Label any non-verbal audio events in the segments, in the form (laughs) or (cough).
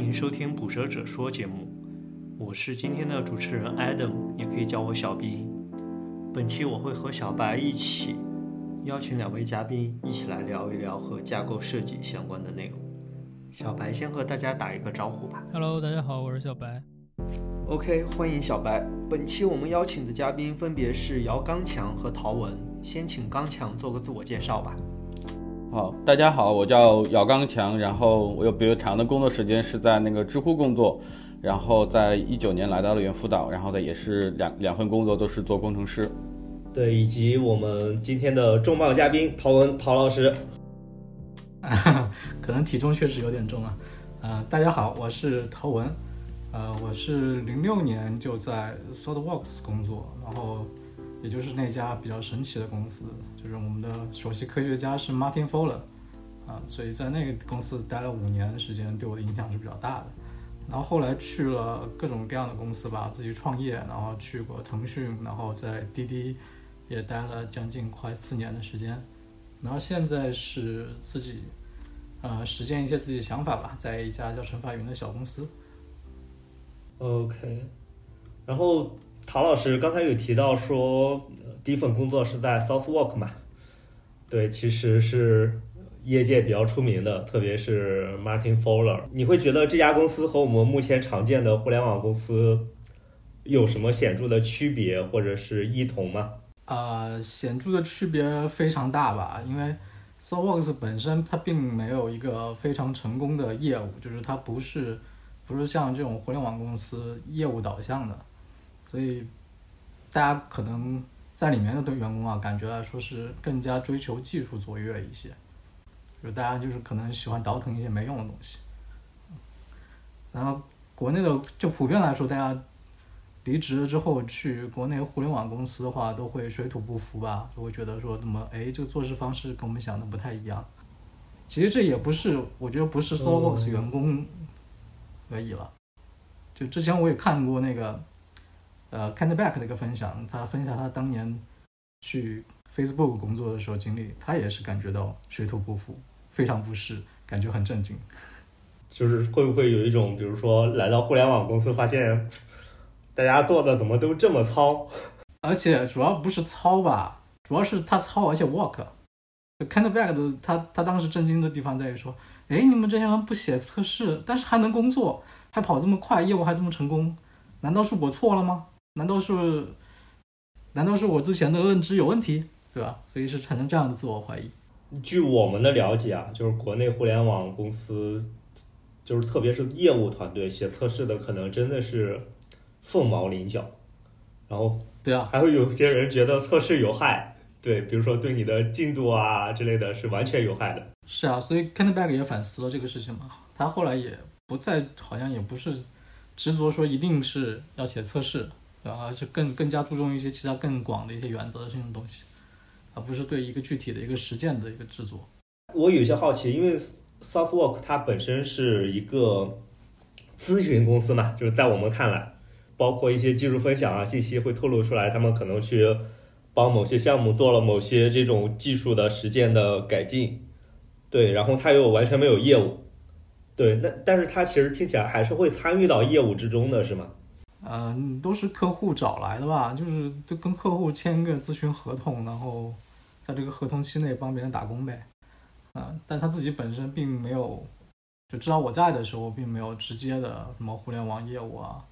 迎收听《捕蛇者说》节目，我是今天的主持人 Adam，也可以叫我小 B。本期我会和小白一起邀请两位嘉宾，一起来聊一聊和架构设计相关的内容。小白先和大家打一个招呼吧。Hello，大家好，我是小白。OK，欢迎小白。本期我们邀请的嘉宾分别是姚刚强和陶文，先请刚强做个自我介绍吧。好，大家好，我叫姚刚强，然后我有比较长的工作时间是在那个知乎工作，然后在一九年来到了猿辅导，然后呢也是两两份工作都是做工程师。对，以及我们今天的重磅嘉宾陶文陶老师。(laughs) 可能体重确实有点重啊。呃，大家好，我是陶文，呃，我是零六年就在 SolidWorks 工作，然后也就是那家比较神奇的公司，就是我们的首席科学家是 Martin Fowler，啊、所以在那个公司待了五年时间，对我的影响是比较大的。然后后来去了各种各样的公司吧，自己创业，然后去过腾讯，然后在滴滴也待了将近快四年的时间，然后现在是自己呃实践一些自己的想法吧，在一家叫陈法云的小公司。OK，然后陶老师刚才有提到说，第一份工作是在 Southwork 嘛？对，其实是业界比较出名的，特别是 Martin Fowler。你会觉得这家公司和我们目前常见的互联网公司有什么显著的区别或者是异同吗？呃，显著的区别非常大吧，因为 SolidWorks 本身它并没有一个非常成功的业务，就是它不是不是像这种互联网公司业务导向的，所以大家可能在里面的对员工啊，感觉来说是更加追求技术卓越一些，就大家就是可能喜欢倒腾一些没用的东西。然后国内的就普遍来说，大家离职了之后去国内互联网公司的话，都会水土不服吧，就会觉得说，怎么哎，这个做事方式跟我们想的不太一样。其实这也不是，我觉得不是嗯员工而已了。就之前我也看过那个呃 k e n d Back 的一个分享，他分享他当年去 Facebook 工作的时候经历，他也是感觉到水土不服，非常不适，感觉很震惊。就是会不会有一种，比如说来到互联网公司，发现大家做的怎么都这么糙？而且主要不是糙吧，主要是他糙，而且 work。就 k e n d Back 的他他当时震惊的地方在于说，哎，你们这些人不写测试，但是还能工作，还跑这么快，业务还这么成功，难道是我错了吗？难道是，难道是我之前的认知有问题，对吧？所以是产生这样的自我怀疑。据我们的了解啊，就是国内互联网公司，就是特别是业务团队写测试的，可能真的是凤毛麟角。然后对啊，还会有些人觉得测试有害，对，比如说对你的进度啊之类的是完全有害的。是啊，所以 k e n d Back 也反思了这个事情嘛，他后来也不再好像也不是执着说一定是要写测试，对吧？而且更更加注重一些其他更广的一些原则性的东西，而不是对一个具体的一个实践的一个制作。我有些好奇，因为 Softwork 它本身是一个咨询公司嘛，就是在我们看来，包括一些技术分享啊信息会透露出来，他们可能去帮某些项目做了某些这种技术的实践的改进，对，然后它又完全没有业务，对，那但是它其实听起来还是会参与到业务之中的，是吗？嗯、都是客户找来的吧，就是就跟客户签个咨询合同，然后在这个合同期内帮别人打工呗。啊、但他自己本身并没有，就知道我在的时候，并没有直接的什么互联网业务啊，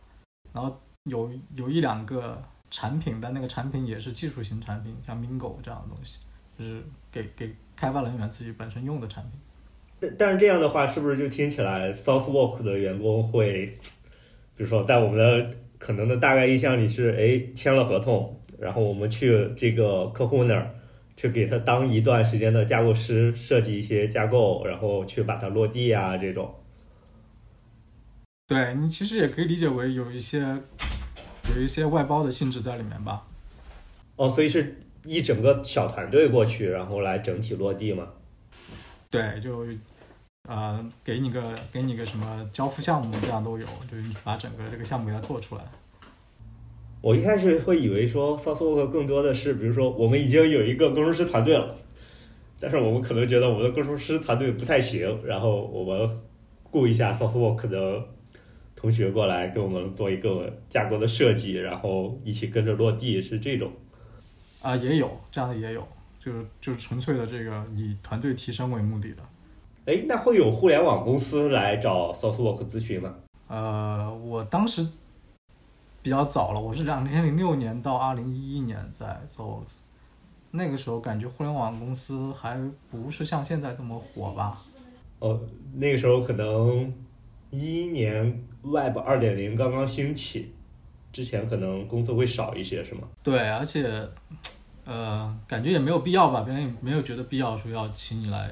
然后有有一两个产品，但那个产品也是技术型产品，像 Mingo 这样的东西，就是给给开发人员自己本身用的产品。但但是这样的话，是不是就听起来 Southwork 的员工会，比如说在我们的可能的大概印象里是，哎，签了合同，然后我们去这个客户那儿去给他当一段时间的架构师，设计一些架构，然后去把它落地啊这种。对你其实也可以理解为有一些有一些外包的性质在里面吧。哦，所以是一整个小团队过去，然后来整体落地嘛。对，就呃给你个给你个什么交付项目，这样都有，就是你把整个这个项目给它做出来。我一开始会以为说 Southwork 更多的是，比如说我们已经有一个工程师团队了，但是我们可能觉得我们的工程师团队不太行，然后我们雇一下 SourceWork 的同学过来给我们做一个架构的设计，然后一起跟着落地，是这种。啊，也有这样的也有，就是就是纯粹的这个以团队提升为目的的。哎，那会有互联网公司来找 SourceWork 咨询吗？呃，我当时比较早了，我是两千零六年到二零一一年在 SourceWorks，那个时候感觉互联网公司还不是像现在这么火吧？哦，那个时候可能一一年 Web 二点零刚刚兴起，之前可能工作会少一些，是吗？对，而且呃，感觉也没有必要吧，别人也没有觉得必要说要请你来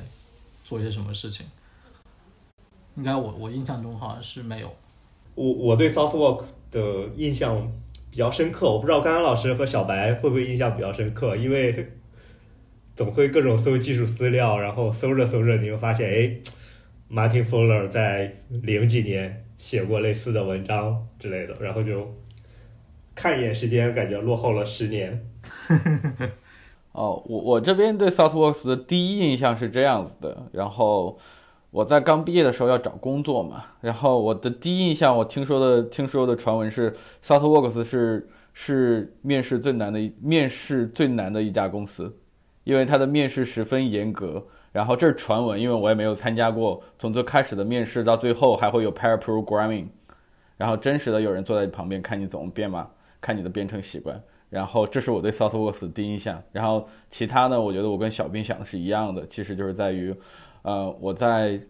做一些什么事情。应该我我印象中好像是没有。我我对 SourceWork 的印象比较深刻，我不知道刚刚老师和小白会不会印象比较深刻，因为总会各种搜技术资料，然后搜着搜着你会发现，哎，Martin Fowler 在零几年写过类似的文章之类的，然后就看一眼时间，感觉落后了十年。(laughs) 哦，我我这边对 SouthWorks 的第一印象是这样子的，然后我在刚毕业的时候要找工作嘛，然后我的第一印象，我听说的听说的传闻是 SouthWorks 是是面试最难的面试最难的一家公司，因为它的面试十分严格。然后这是传闻，因为我也没有参加过，从最开始的面试到最后还会有 pair programming，然后真实的有人坐在旁边看你怎么编码，看你的编程习惯。然后这是我对 SouthWorks 的第一印象。然后其他呢，我觉得我跟小兵想的是一样的，其实就是在于，呃，我在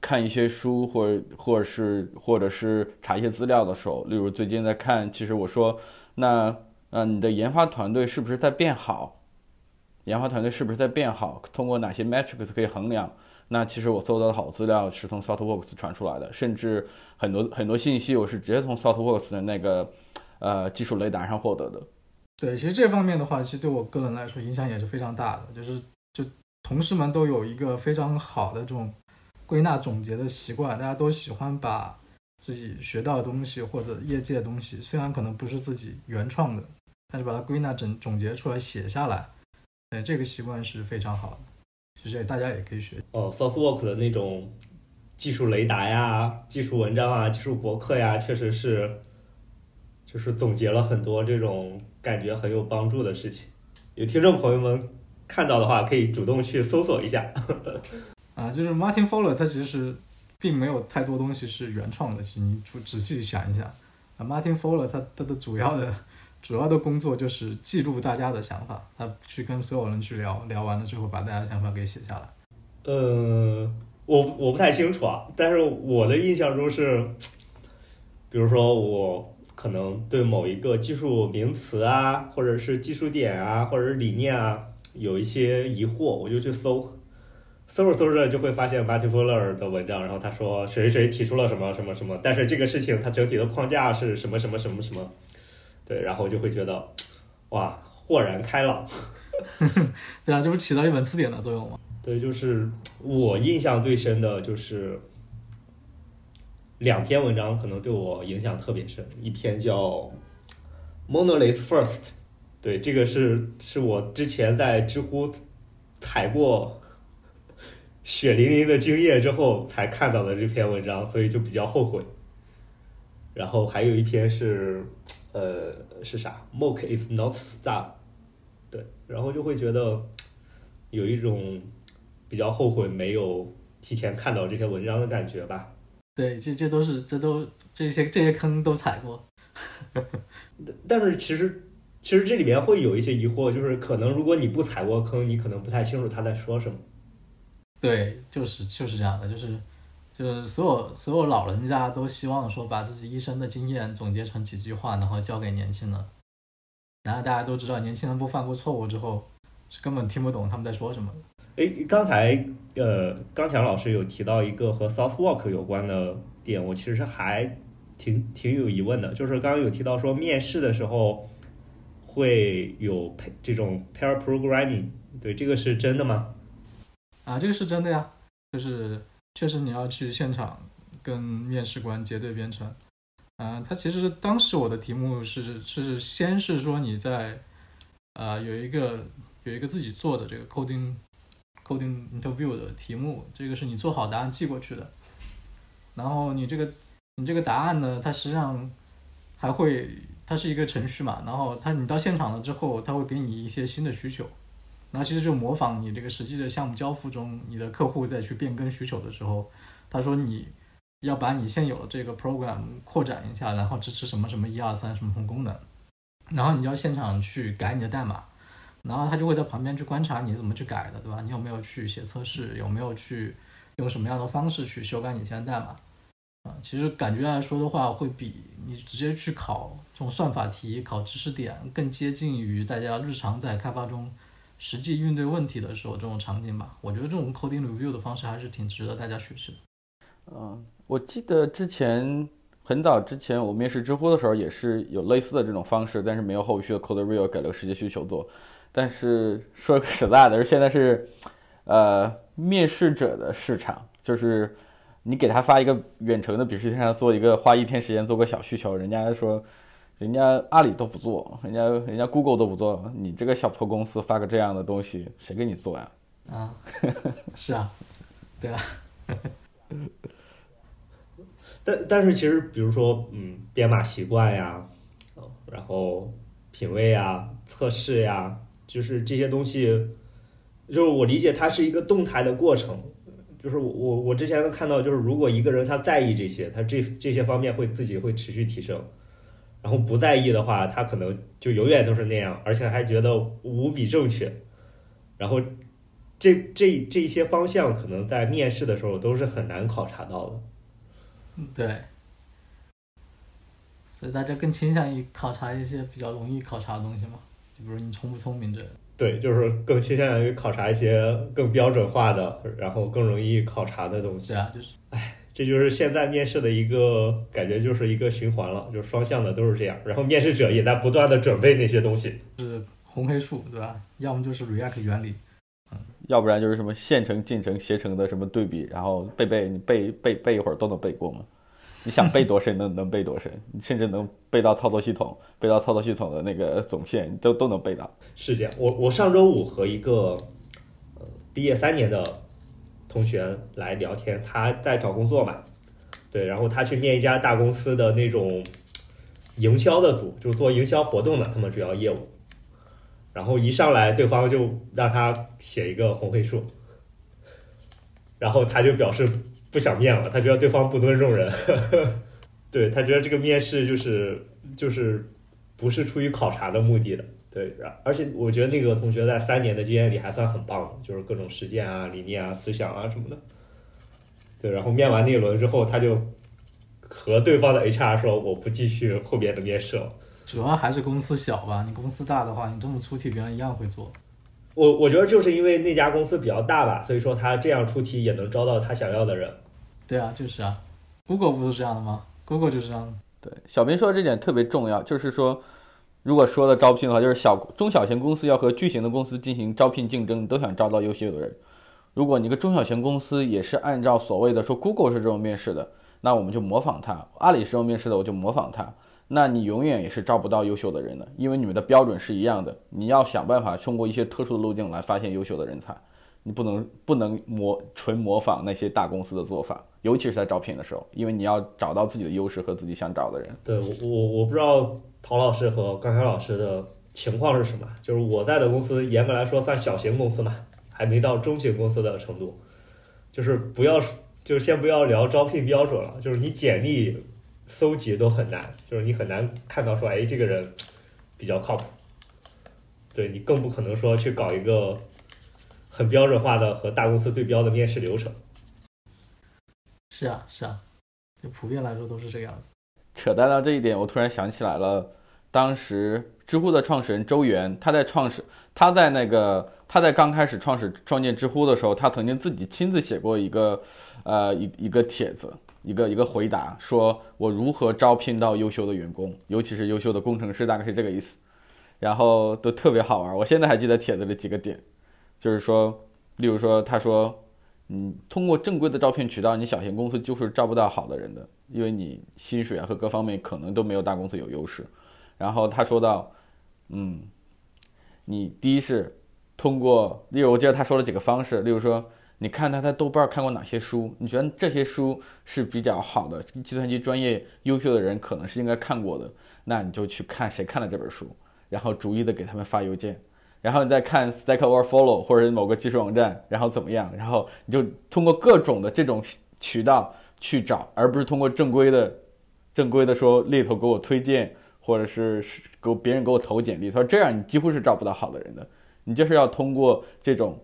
看一些书或者或者是或者是查一些资料的时候，例如最近在看，其实我说，那呃，你的研发团队是不是在变好？研发团队是不是在变好？通过哪些 metrics 可以衡量？那其实我搜到的好资料是从 SouthWorks 传出来的，甚至很多很多信息我是直接从 SouthWorks 的那个呃技术雷达上获得的。对，其实这方面的话，其实对我个人来说影响也是非常大的。就是就同事们都有一个非常好的这种归纳总结的习惯，大家都喜欢把自己学到的东西或者业界的东西，虽然可能不是自己原创的，但是把它归纳整总结出来写下来。对，这个习惯是非常好的，其实大家也可以学。哦，SouthWork 的那种技术雷达呀、技术文章啊、技术博客呀，确实是就是总结了很多这种。感觉很有帮助的事情，有听众朋友们看到的话，可以主动去搜索一下。(laughs) 啊，就是 Martin Fowler，他其实并没有太多东西是原创的。其实你仔细想一想，啊，Martin Fowler 他他的主要的主要的工作就是记录大家的想法，他去跟所有人去聊聊完了之后，把大家的想法给写下来。呃，我我不太清楚啊，但是我的印象中是，(tsk) 比如说我。可能对某一个技术名词啊，或者是技术点啊，或者是理念啊，有一些疑惑，我就去搜，搜着搜着就会发现 Martin Fowler 的文章，然后他说谁谁提出了什么什么什么，但是这个事情它整体的框架是什么什么什么什么，对，然后就会觉得哇，豁然开朗。(laughs) 对啊，这不起到一本词典的作用吗？对，就是我印象最深的就是。两篇文章可能对我影响特别深，一篇叫《Monolith First》，对，这个是是我之前在知乎踩过血淋淋的经验之后才看到的这篇文章，所以就比较后悔。然后还有一篇是，呃，是啥？Mock is not star，对，然后就会觉得有一种比较后悔没有提前看到这些文章的感觉吧。对，这这都是这都这些这些坑都踩过，(laughs) 但是其实其实这里面会有一些疑惑，就是可能如果你不踩过坑，你可能不太清楚他在说什么。对，就是就是这样的，就是就是所有所有老人家都希望说把自己一生的经验总结成几句话，然后交给年轻人。然后大家都知道，年轻人不犯过错误之后，是根本听不懂他们在说什么。哎，刚才呃，刚强老师有提到一个和 southwark 有关的点，我其实还挺挺有疑问的，就是刚刚有提到说面试的时候会有配这种 pair programming，对，这个是真的吗？啊，这个是真的呀，就是确实你要去现场跟面试官结对编程。嗯，他其实当时我的题目是是先是说你在啊有一个有一个自己做的这个 coding。Coding interview 的题目，这个是你做好答案寄过去的，然后你这个你这个答案呢，它实际上还会它是一个程序嘛，然后它你到现场了之后，它会给你一些新的需求，然后其实就模仿你这个实际的项目交付中，你的客户再去变更需求的时候，他说你要把你现有的这个 program 扩展一下，然后支持什么什么一二三什么什么功能，然后你要现场去改你的代码。然后他就会在旁边去观察你怎么去改的，对吧？你有没有去写测试？有没有去用什么样的方式去修改你现在代码？啊，其实感觉来说的话，会比你直接去考这种算法题、考知识点更接近于大家日常在开发中实际应对问题的时候这种场景吧。我觉得这种 coding review 的方式还是挺值得大家学习的。嗯，我记得之前很早之前我面试知乎的时候也是有类似的这种方式，但是没有后续的 code review 给了实际需求做。但是说实在的，现在是，呃，面试者的市场，就是你给他发一个远程的笔试，让他做一个花一天时间做个小需求，人家说，人家阿里都不做，人家人家 Google 都不做，你这个小破公司发个这样的东西，谁给你做呀？啊，是啊，对啊。但但是其实，比如说，嗯，编码习惯呀，然后品味呀，测试呀。就是这些东西，就是我理解它是一个动态的过程。就是我我我之前能看到，就是如果一个人他在意这些，他这这些方面会自己会持续提升。然后不在意的话，他可能就永远都是那样，而且还觉得无比正确。然后这这这些方向可能在面试的时候都是很难考察到的。对。所以大家更倾向于考察一些比较容易考察的东西嘛。比如你聪不聪明这？对，就是更倾向于考察一些更标准化的，然后更容易考察的东西。对啊，就是，哎，这就是现在面试的一个感觉，就是一个循环了，就是双向的都是这样。然后面试者也在不断的准备那些东西，是红黑树，对吧？要么就是 React 原理，嗯，要不然就是什么线程、进程、携程的什么对比，然后背背你背背背一会儿都能背过吗？你想背多深 (laughs) 能能背多深，你甚至能背到操作系统，背到操作系统的那个总线，都都能背到。是这样，我我上周五和一个呃毕业三年的同学来聊天，他在找工作嘛，对，然后他去面一家大公司的那种营销的组，就是做营销活动的，他们主要业务。然后一上来，对方就让他写一个红黑数，然后他就表示。不想面了，他觉得对方不尊重人，(laughs) 对他觉得这个面试就是就是不是出于考察的目的的，对，而且我觉得那个同学在三年的经验里还算很棒的，就是各种实践啊、理念啊、思想啊什么的，对，然后面完那一轮之后，他就和对方的 HR 说：“我不继续后边的面试了。”主要还是公司小吧，你公司大的话，你这么出题，别人一样会做。我我觉得就是因为那家公司比较大吧，所以说他这样出题也能招到他想要的人。对啊，就是啊，Google 不是这样的吗？Google 就是这样的。对，小明说的这点特别重要，就是说，如果说的招聘的话，就是小中小型公司要和巨型的公司进行招聘竞争，都想招到优秀的人。如果你个中小型公司也是按照所谓的说 Google 是这种面试的，那我们就模仿它；阿里是这种面试的，我就模仿它。那你永远也是招不到优秀的人的，因为你们的标准是一样的。你要想办法通过一些特殊的路径来发现优秀的人才，你不能不能模纯模仿那些大公司的做法，尤其是在招聘的时候，因为你要找到自己的优势和自己想找的人。对我我我不知道陶老师和刚才老师的情况是什么，就是我在的公司严格来说算小型公司嘛，还没到中型公司的程度，就是不要就先不要聊招聘标准了，就是你简历。搜集都很难，就是你很难看到说，哎，这个人比较靠谱。对你更不可能说去搞一个很标准化的和大公司对标的面试流程。是啊，是啊，就普遍来说都是这个样子。扯淡到这一点，我突然想起来了，当时知乎的创始人周源，他在创始，他在那个他在刚开始创始创建知乎的时候，他曾经自己亲自写过一个呃一一个帖子。一个一个回答，说我如何招聘到优秀的员工，尤其是优秀的工程师，大概是这个意思。然后都特别好玩，我现在还记得帖子里几个点，就是说，例如说，他说，嗯，通过正规的招聘渠道，你小型公司就是招不到好的人的，因为你薪水啊和各方面可能都没有大公司有优势。然后他说到，嗯，你第一是通过，例如我记得他说了几个方式，例如说。你看他在豆瓣看过哪些书？你觉得这些书是比较好的，计算机专业优秀的人可能是应该看过的，那你就去看谁看了这本书，然后逐一的给他们发邮件，然后你再看 Stack Overflow 或者某个技术网站，然后怎么样？然后你就通过各种的这种渠道去找，而不是通过正规的、正规的说猎头给我推荐，或者是给别人给我投简历。他说这样你几乎是找不到好的人的。你就是要通过这种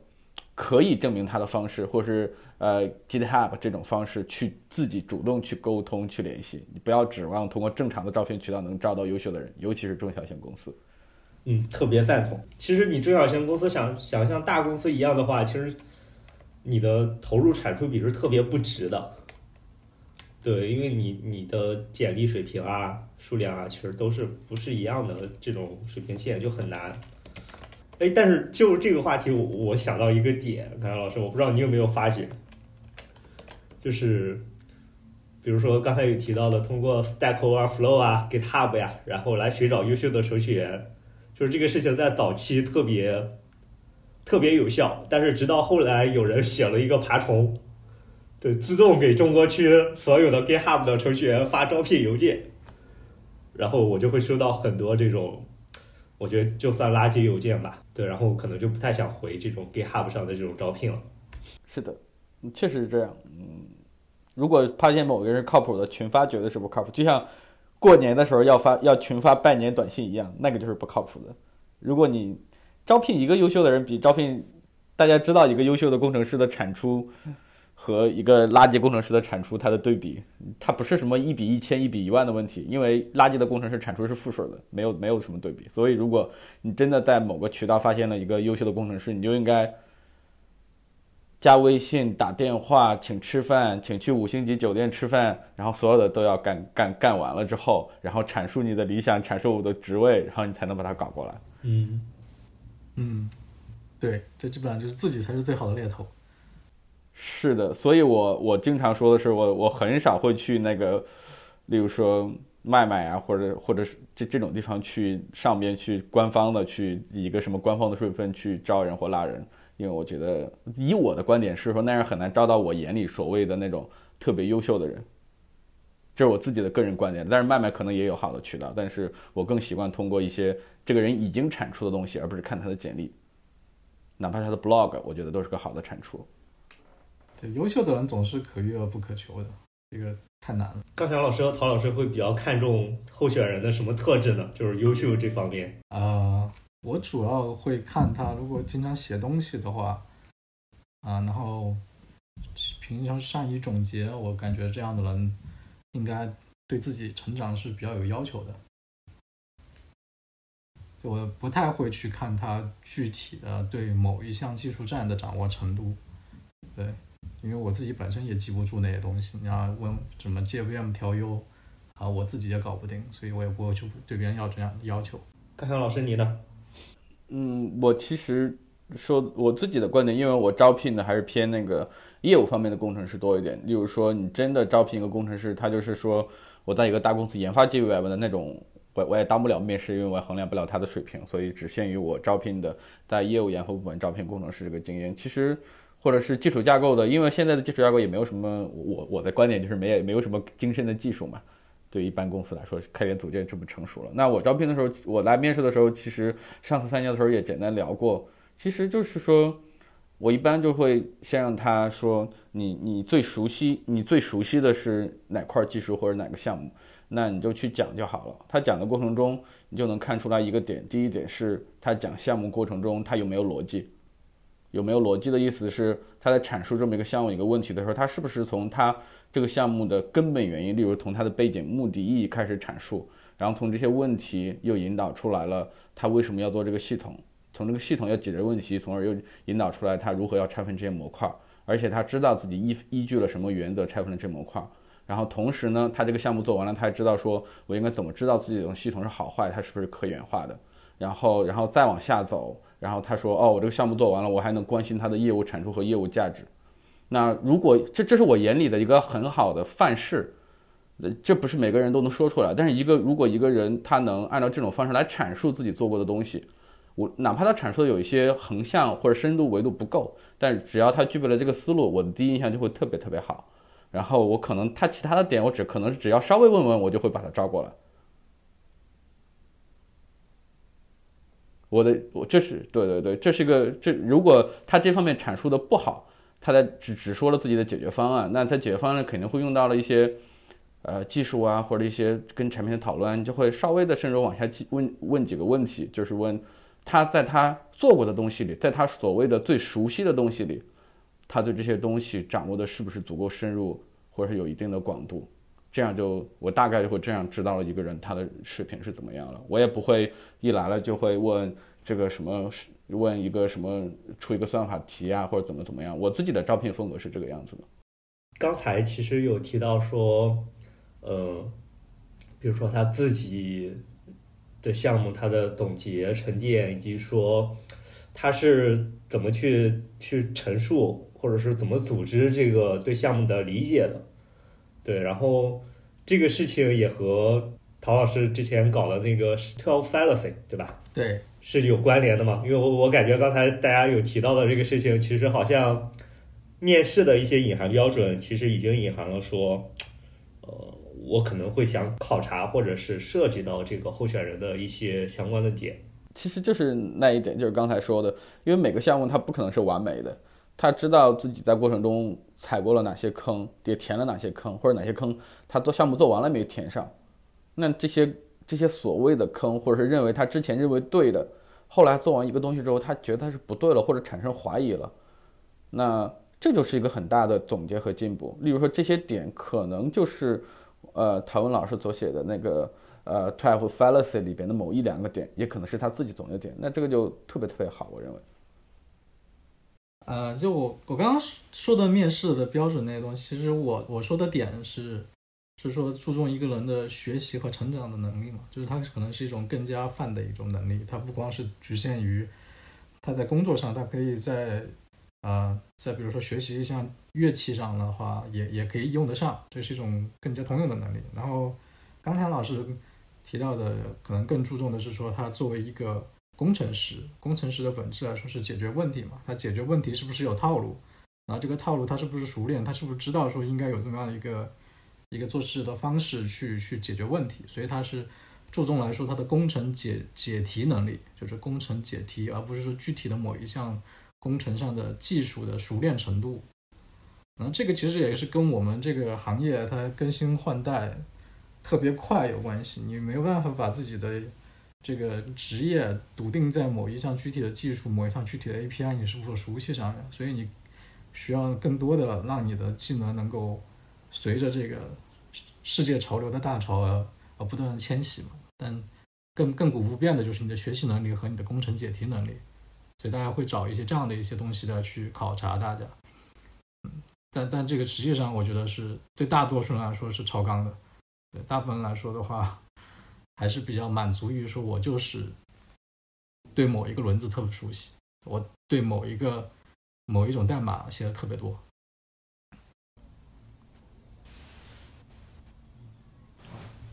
可以证明他的方式，或是呃 GitHub 这种方式去自己主动去沟通、去联系。你不要指望通过正常的招聘渠道能招到优秀的人，尤其是中小型公司。嗯，特别赞同。其实你中小型公司想想像大公司一样的话，其实你的投入产出比是特别不值的。对，因为你你的简历水平啊、数量啊，其实都是不是一样的这种水平线，就很难。哎，但是就这个话题，我我想到一个点，刚才老师，我不知道你有没有发觉，就是比如说刚才有提到的，通过 Stack Overflow 啊、GitHub 呀，然后来寻找优秀的程序员，就是这个事情在早期特别特别有效，但是直到后来有人写了一个爬虫，对，自动给中国区所有的 GitHub 的程序员发招聘邮件，然后我就会收到很多这种，我觉得就算垃圾邮件吧，对，然后可能就不太想回这种 GitHub 上的这种招聘了。是的，确实是这样。嗯，如果发现某个人靠谱的，群发绝对是不靠谱。就像过年的时候要发要群发拜年短信一样，那个就是不靠谱的。如果你招聘一个优秀的人，比招聘大家知道一个优秀的工程师的产出和一个垃圾工程师的产出，它的对比，它不是什么一比一千、一比一万的问题，因为垃圾的工程师产出是负数的，没有没有什么对比。所以，如果你真的在某个渠道发现了一个优秀的工程师，你就应该。加微信、打电话，请吃饭，请去五星级酒店吃饭，然后所有的都要干干干完了之后，然后阐述你的理想，阐述我的职位，然后你才能把它搞过来。嗯，嗯，对，这基本上就是自己才是最好的猎头。是的，所以我我经常说的是，我我很少会去那个，例如说麦麦啊，或者或者是这这种地方去上边去官方的去以一个什么官方的身份去招人或拉人。因为我觉得，以我的观点是说，那样很难招到我眼里所谓的那种特别优秀的人。这是我自己的个人观点，但是麦麦可能也有好的渠道，但是我更习惯通过一些这个人已经产出的东西，而不是看他的简历，哪怕他的 blog，我觉得都是个好的产出。对，优秀的人总是可遇而不可求的，这个太难了。刚才老师和陶老师会比较看重候选人的什么特质呢？就是优秀这方面。啊、我主要会看他如果经常写东西的话，啊，然后平常善于总结，我感觉这样的人应该对自己成长是比较有要求的。我不太会去看他具体的对某一项技术栈的掌握程度，对，因为我自己本身也记不住那些东西。你要问怎么 JVM 调优，啊，我自己也搞不定，所以我也不会去对别人要这样的要求。看看老师你呢？嗯，我其实说我自己的观点，因为我招聘的还是偏那个业务方面的工程师多一点。例如说，你真的招聘一个工程师，他就是说我在一个大公司研发 JVM 的那种，我我也当不了面试，因为我也衡量不了他的水平，所以只限于我招聘的在业务研发部门招聘工程师这个经验。其实或者是基础架构的，因为现在的基础架构也没有什么，我我的观点就是没没有什么精深的技术嘛。对一般公司来说，开源组件这么成熟了。那我招聘的时候，我来面试的时候，其实上次参加的时候也简单聊过，其实就是说，我一般就会先让他说，你你最熟悉，你最熟悉的是哪块技术或者哪个项目，那你就去讲就好了。他讲的过程中，你就能看出来一个点，第一点是他讲项目过程中他有没有逻辑，有没有逻辑的意思是他在阐述这么一个项目一个问题的时候，他是不是从他这个项目的根本原因，例如从他的背景、目的、意义开始阐述，然后从这些问题又引导出来了他为什么要做这个系统，从这个系统要解决问题，从而又引导出来他如何要拆分这些模块，而且他知道自己依依据了什么原则拆分了这模块，然后同时呢，他这个项目做完了，他还知道说我应该怎么知道自己的系统是好坏，它是不是可源化的，然后然后再往下走，然后他说哦，我这个项目做完了，我还能关心他的业务产出和业务价值。那如果这这是我眼里的一个很好的范式，呃，这不是每个人都能说出来。但是一个如果一个人他能按照这种方式来阐述自己做过的东西，我哪怕他阐述的有一些横向或者深度维度不够，但只要他具备了这个思路，我的第一印象就会特别特别好。然后我可能他其他的点，我只可能只要稍微问问，我就会把他招过来。我的我这是对对对，这是一个这如果他这方面阐述的不好，他在只只说了自己的解决方案，那他解决方案肯定会用到了一些呃技术啊或者一些跟产品的讨论，就会稍微的深入往下问问几个问题，就是问他在他做过的东西里，在他所谓的最熟悉的东西里，他对这些东西掌握的是不是足够深入，或者是有一定的广度。这样就我大概就会这样知道了一个人他的视频是怎么样了。我也不会一来了就会问这个什么，问一个什么出一个算法题啊，或者怎么怎么样。我自己的招聘风格是这个样子的。刚才其实有提到说，呃，比如说他自己的项目，他的总结、沉淀，以及说他是怎么去去陈述，或者是怎么组织这个对项目的理解的。对，然后这个事情也和陶老师之前搞的那个 twelve fallacy，对吧？对，是有关联的嘛？因为我我感觉刚才大家有提到的这个事情，其实好像面试的一些隐含标准，其实已经隐含了说，呃，我可能会想考察或者是涉及到这个候选人的一些相关的点。其实就是那一点，就是刚才说的，因为每个项目它不可能是完美的，他知道自己在过程中。踩过了哪些坑，也填了哪些坑，或者哪些坑他做项目做完了没填上？那这些这些所谓的坑，或者是认为他之前认为对的，后来做完一个东西之后，他觉得他是不对了，或者产生怀疑了，那这就是一个很大的总结和进步。例如说这些点可能就是呃陶文老师所写的那个呃 twelve fallacy 里边的某一两个点，也可能是他自己总结点。那这个就特别特别好，我认为。呃，就我我刚刚说的面试的标准那些东西，其实我我说的点是，是说注重一个人的学习和成长的能力嘛，就是他可能是一种更加泛的一种能力，他不光是局限于他在工作上，他可以在啊，在比如说学习一项乐器上的话，也也可以用得上，这是一种更加通用的能力。然后刚才老师提到的，可能更注重的是说，他作为一个。工程师，工程师的本质来说是解决问题嘛？他解决问题是不是有套路？然后这个套路他是不是熟练？他是不是知道说应该有这么样的一个一个做事的方式去去解决问题？所以他是注重来说他的工程解解题能力，就是工程解题，而不是说具体的某一项工程上的技术的熟练程度。然后这个其实也是跟我们这个行业它更新换代特别快有关系。你没有办法把自己的这个职业笃定在某一项具体的技术、某一项具体的 API 你是否熟悉上面，所以你需要更多的让你的技能能够随着这个世界潮流的大潮而而不断的迁徙嘛。但更亘古不变的就是你的学习能力和你的工程解题能力，所以大家会找一些这样的一些东西来去考察大家。嗯，但但这个实际上我觉得是对大多数人来说是超纲的，对大部分人来说的话。还是比较满足于说，我就是对某一个轮子特别熟悉，我对某一个某一种代码写的特别多。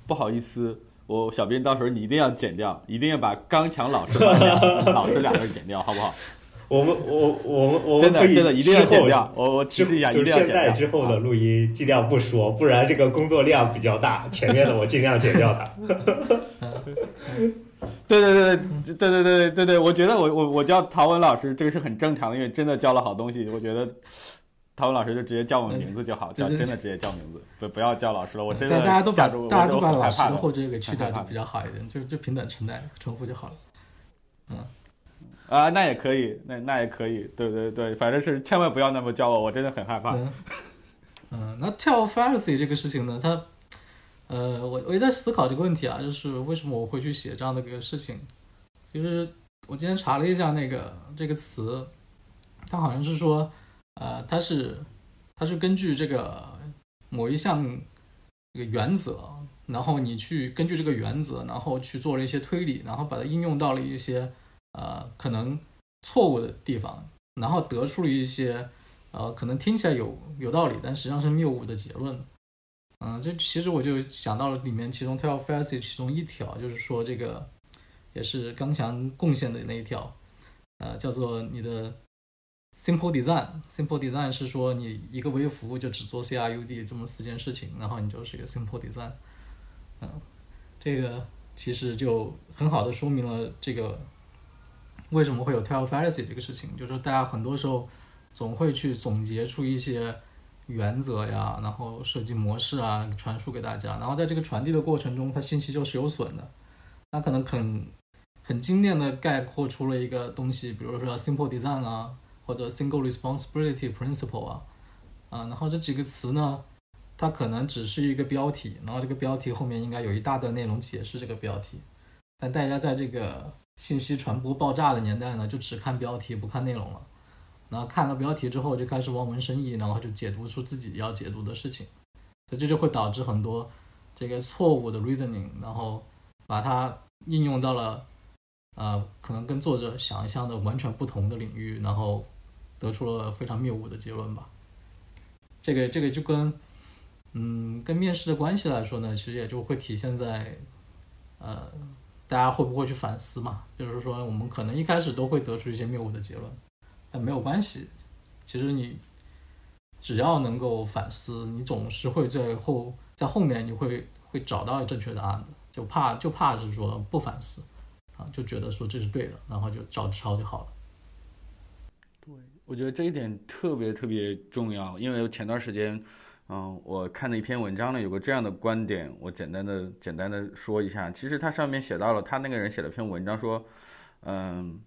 不好意思，我小编到时候你一定要剪掉，一定要把刚强老师 (laughs) 老师两个剪掉，好不好？我们我我们我们可以之后，我我提示一下，就是现在之后的录音尽量不说，不然这个工作量比较大。前面的我尽量剪掉它。对对对对对对对对对，我觉得我我我叫陶文老师，这个是很正常的，因为真的教了好东西。我觉得陶文老师就直接叫我名字就好，叫真的直接叫名字，不不要叫老师了。我真的大家都把大家都把老师的后缀给去掉就比较好一点，就就平等存在重复就好了。嗯。啊，那也可以，那那也可以，对对对，反正是千万不要那么教我，我真的很害怕。嗯，那 “tell fantasy” 这个事情呢，它，呃，我我也在思考这个问题啊，就是为什么我会去写这样的一个事情？其实我今天查了一下那个这个词，它好像是说，呃，它是它是根据这个某一项这个原则，然后你去根据这个原则，然后去做了一些推理，然后把它应用到了一些。呃，可能错误的地方，然后得出了一些，呃，可能听起来有有道理，但实际上是谬误的结论。嗯，这其实我就想到了里面其中 tell f a c y 其中一条，就是说这个也是刚强贡献的那一条，呃，叫做你的 simple design。simple design 是说你一个微服务就只做 C R U D 这么四件事情，然后你就是一个 simple design。嗯，这个其实就很好的说明了这个为什么会有 tell fallacy 这个事情，就是大家很多时候总会去总结出一些原则呀，然后设计模式啊，传输给大家，然后在这个传递的过程中，它信息就是有损的，它可能很很精炼的概括出了一个东西，比如说 simple design 啊，或者 single responsibility principle 啊，啊，然后这几个词呢，它可能只是一个标题，然后这个标题后面应该有一大段内容解释这个标题，但大家在这个信息传播爆炸的年代呢，就只看标题不看内容了。然后看了标题之后，就开始望文生义，然后就解读出自己要解读的事情，所以这就会导致很多这个错误的 reasoning，然后把它应用到了呃可能跟作者想象的完全不同的领域，然后得出了非常谬误的结论吧。这个这个就跟嗯跟面试的关系来说呢，其实也就会体现在呃大家会不会去反思嘛，就是说我们可能一开始都会得出一些谬误的结论。但没有关系，其实你只要能够反思，你总是会在后在后面你会会找到正确答案的。就怕就怕是说不反思啊，就觉得说这是对的，然后就照着抄就好了。对，我觉得这一点特别特别重要，因为前段时间，嗯，我看了一篇文章呢，有个这样的观点，我简单的简单的说一下。其实他上面写到了，他那个人写了篇文章说，嗯。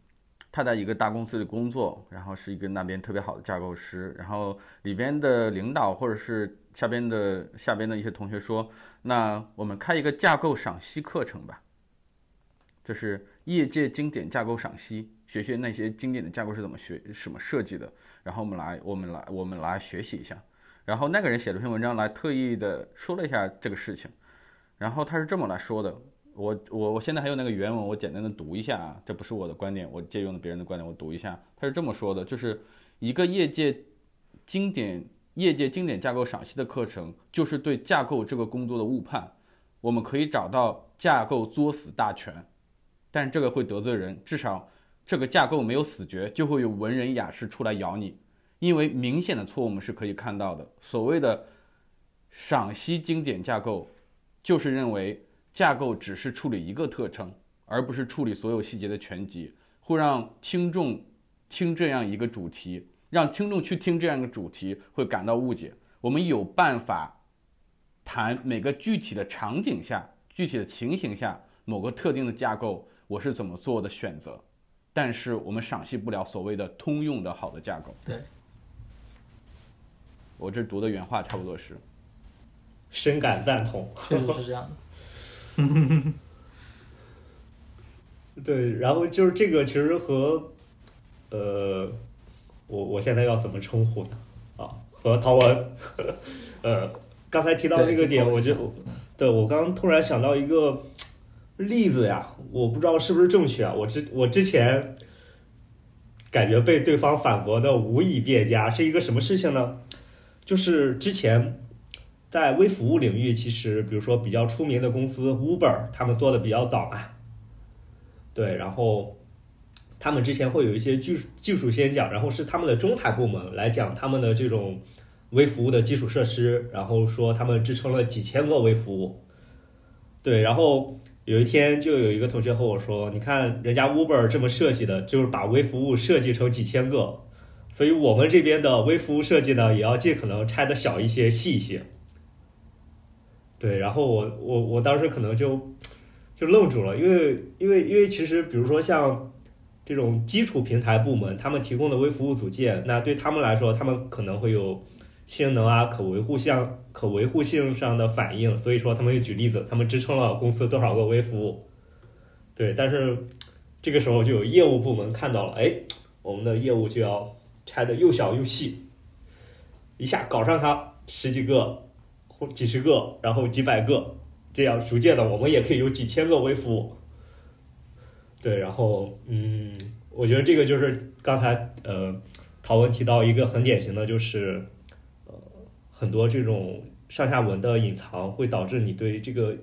他在一个大公司里工作，然后是一个那边特别好的架构师，然后里边的领导或者是下边的下边的一些同学说：“那我们开一个架构赏析课程吧，就是业界经典架构赏析，学学那些经典的架构是怎么学、什么设计的，然后我们来、我们来、我们来学习一下。”然后那个人写了篇文章来特意的说了一下这个事情，然后他是这么来说的。我我我现在还有那个原文，我简单的读一下啊，这不是我的观点，我借用了别人的观点，我读一下，他是这么说的，就是一个业界经典业界经典架构赏析的课程，就是对架构这个工作的误判。我们可以找到架构作死大全，但这个会得罪人，至少这个架构没有死绝，就会有文人雅士出来咬你，因为明显的错误我们是可以看到的。所谓的赏析经典架构，就是认为。架构只是处理一个特征，而不是处理所有细节的全集，会让听众听这样一个主题，让听众去听这样一个主题会感到误解。我们有办法谈每个具体的场景下、具体的情形下某个特定的架构，我是怎么做的选择，但是我们赏析不了所谓的通用的好的架构。对，我这读的原话差不多是，深感赞同，(laughs) 确实是这样的。(laughs) 对，然后就是这个，其实和呃，我我现在要怎么称呼呢？啊，和陶文，(laughs) 呃，刚才提到那个点，我就对我刚突然想到一个例子呀，我不知道是不是正确啊。我之我之前感觉被对方反驳的无以辩加，是一个什么事情呢？就是之前。在微服务领域，其实比如说比较出名的公司 Uber，他们做的比较早嘛。对，然后他们之前会有一些技术技术先讲，然后是他们的中台部门来讲他们的这种微服务的基础设施，然后说他们支撑了几千个微服务。对，然后有一天就有一个同学和我说：“你看人家 Uber 这么设计的，就是把微服务设计成几千个，所以我们这边的微服务设计呢，也要尽可能拆的小一些、细一些。”对，然后我我我当时可能就就愣住了，因为因为因为其实比如说像这种基础平台部门，他们提供的微服务组件，那对他们来说，他们可能会有性能啊、可维护性、可维护性上的反应，所以说他们就举例子，他们支撑了公司多少个微服务。对，但是这个时候就有业务部门看到了，哎，我们的业务就要拆的又小又细，一下搞上它十几个或。几十个，然后几百个，这样逐渐的，我们也可以有几千个微服务。对，然后，嗯，我觉得这个就是刚才呃，陶文提到一个很典型的，就是呃，很多这种上下文的隐藏会导致你对这个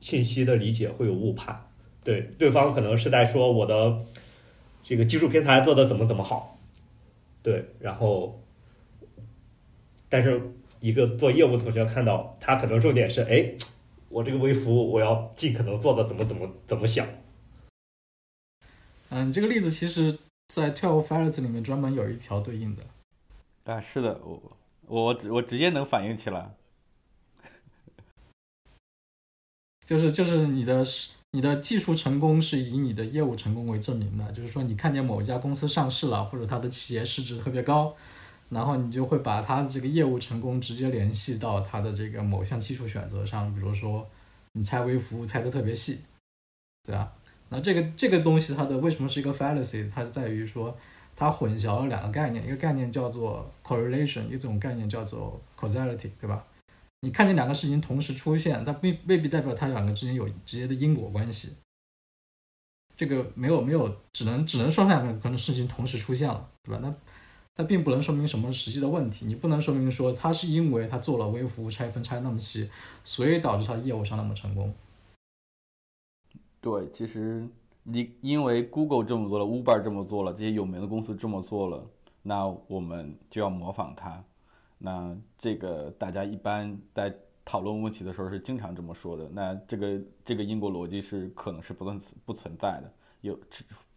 信息的理解会有误判。对，对方可能是在说我的这个技术平台做的怎么怎么好，对，然后，但是一个做业务同学看到他可能重点是，哎，我这个微服务我要尽可能做的怎么怎么怎么想。嗯，这个例子其实在 Twelve Fathers 里面专门有一条对应的。啊，是的，我我我直接能反应起来。就是就是你的你的技术成功是以你的业务成功为证明的，就是说你看见某一家公司上市了，或者它的企业市值特别高，然后你就会把它的这个业务成功直接联系到它的这个某项技术选择上，比如说你猜微服务猜的特别细，对吧？那这个这个东西它的为什么是一个 fallacy？它是在于说它混淆了两个概念，一个概念叫做 correlation，一种概念叫做 causality，对吧？你看见两个事情同时出现，它未未必代表它两个之间有直接的因果关系。这个没有没有，只能只能说两个可能事情同时出现了，对吧？那它并不能说明什么实际的问题。你不能说明说它是因为它做了微服务拆分拆那么细，所以导致它业务上那么成功。对，其实你因为 Google 这么做了，Uber 这么做了，这些有名的公司这么做了，那我们就要模仿它。那这个大家一般在讨论问题的时候是经常这么说的。那这个这个因果逻辑是可能是不存不存在的，有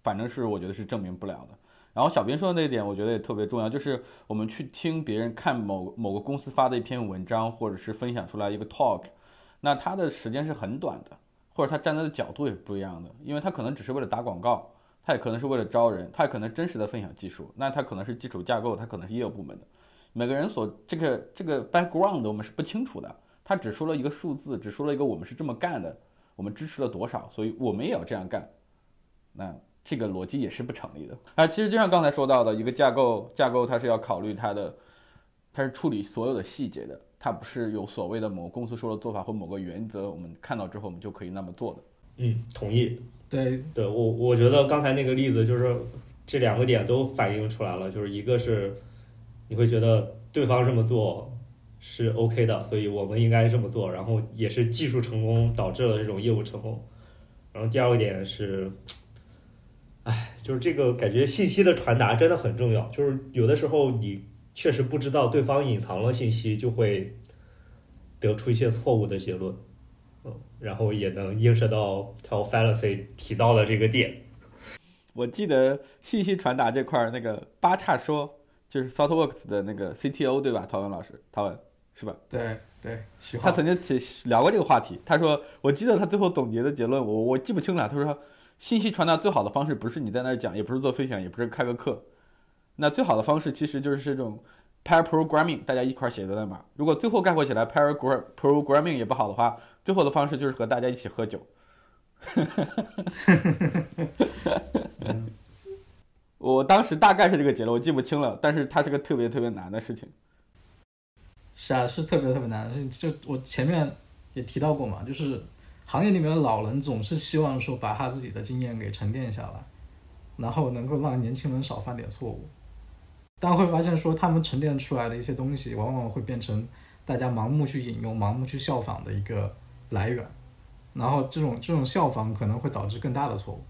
反正是我觉得是证明不了的。然后小斌说的那点我觉得也特别重要，就是我们去听别人看某某个公司发的一篇文章，或者是分享出来一个 talk，那他的时间是很短的，或者他站在的角度也不一样的，因为他可能只是为了打广告，他也可能是为了招人，他也可能真实的分享技术，那他可能是基础架构，他可能是业务部门的。每个人所这个这个 background 我们是不清楚的，他只说了一个数字，只说了一个我们是这么干的，我们支持了多少，所以我们也要这样干，那这个逻辑也是不成立的。啊，其实就像刚才说到的一个架构，架构它是要考虑它的，它是处理所有的细节的，它不是有所谓的某个公司说的做法或某个原则，我们看到之后我们就可以那么做的。嗯，同意。对，对我我觉得刚才那个例子就是这两个点都反映出来了，就是一个是。你会觉得对方这么做是 OK 的，所以我们应该这么做，然后也是技术成功导致了这种业务成功。然后第二个点是，哎，就是这个感觉信息的传达真的很重要，就是有的时候你确实不知道对方隐藏了信息，就会得出一些错误的结论，嗯，然后也能映射到 Tell Fallacy 提到的这个点。我记得信息传达这块儿，那个八叉说。就是 ThoughtWorks 的那个 CTO 对吧？陶文老师，陶文是吧？对对，他曾经提聊过这个话题。他说，我记得他最后总结的结论，我我记不清了。他说，信息传达最好的方式不是你在那儿讲，也不是做分享，也不是开个课。那最好的方式其实就是这种 pair programming，大家一块儿写的代码。如果最后概括起来 pair programming 也不好的话，最后的方式就是和大家一起喝酒。(laughs) 我当时大概是这个结论，我记不清了，但是它是个特别特别难的事情。是啊，是特别特别难的。就我前面也提到过嘛，就是行业里面的老人总是希望说把他自己的经验给沉淀下来，然后能够让年轻人少犯点错误。但会发现说他们沉淀出来的一些东西，往往会变成大家盲目去引用、盲目去效仿的一个来源，然后这种这种效仿可能会导致更大的错误。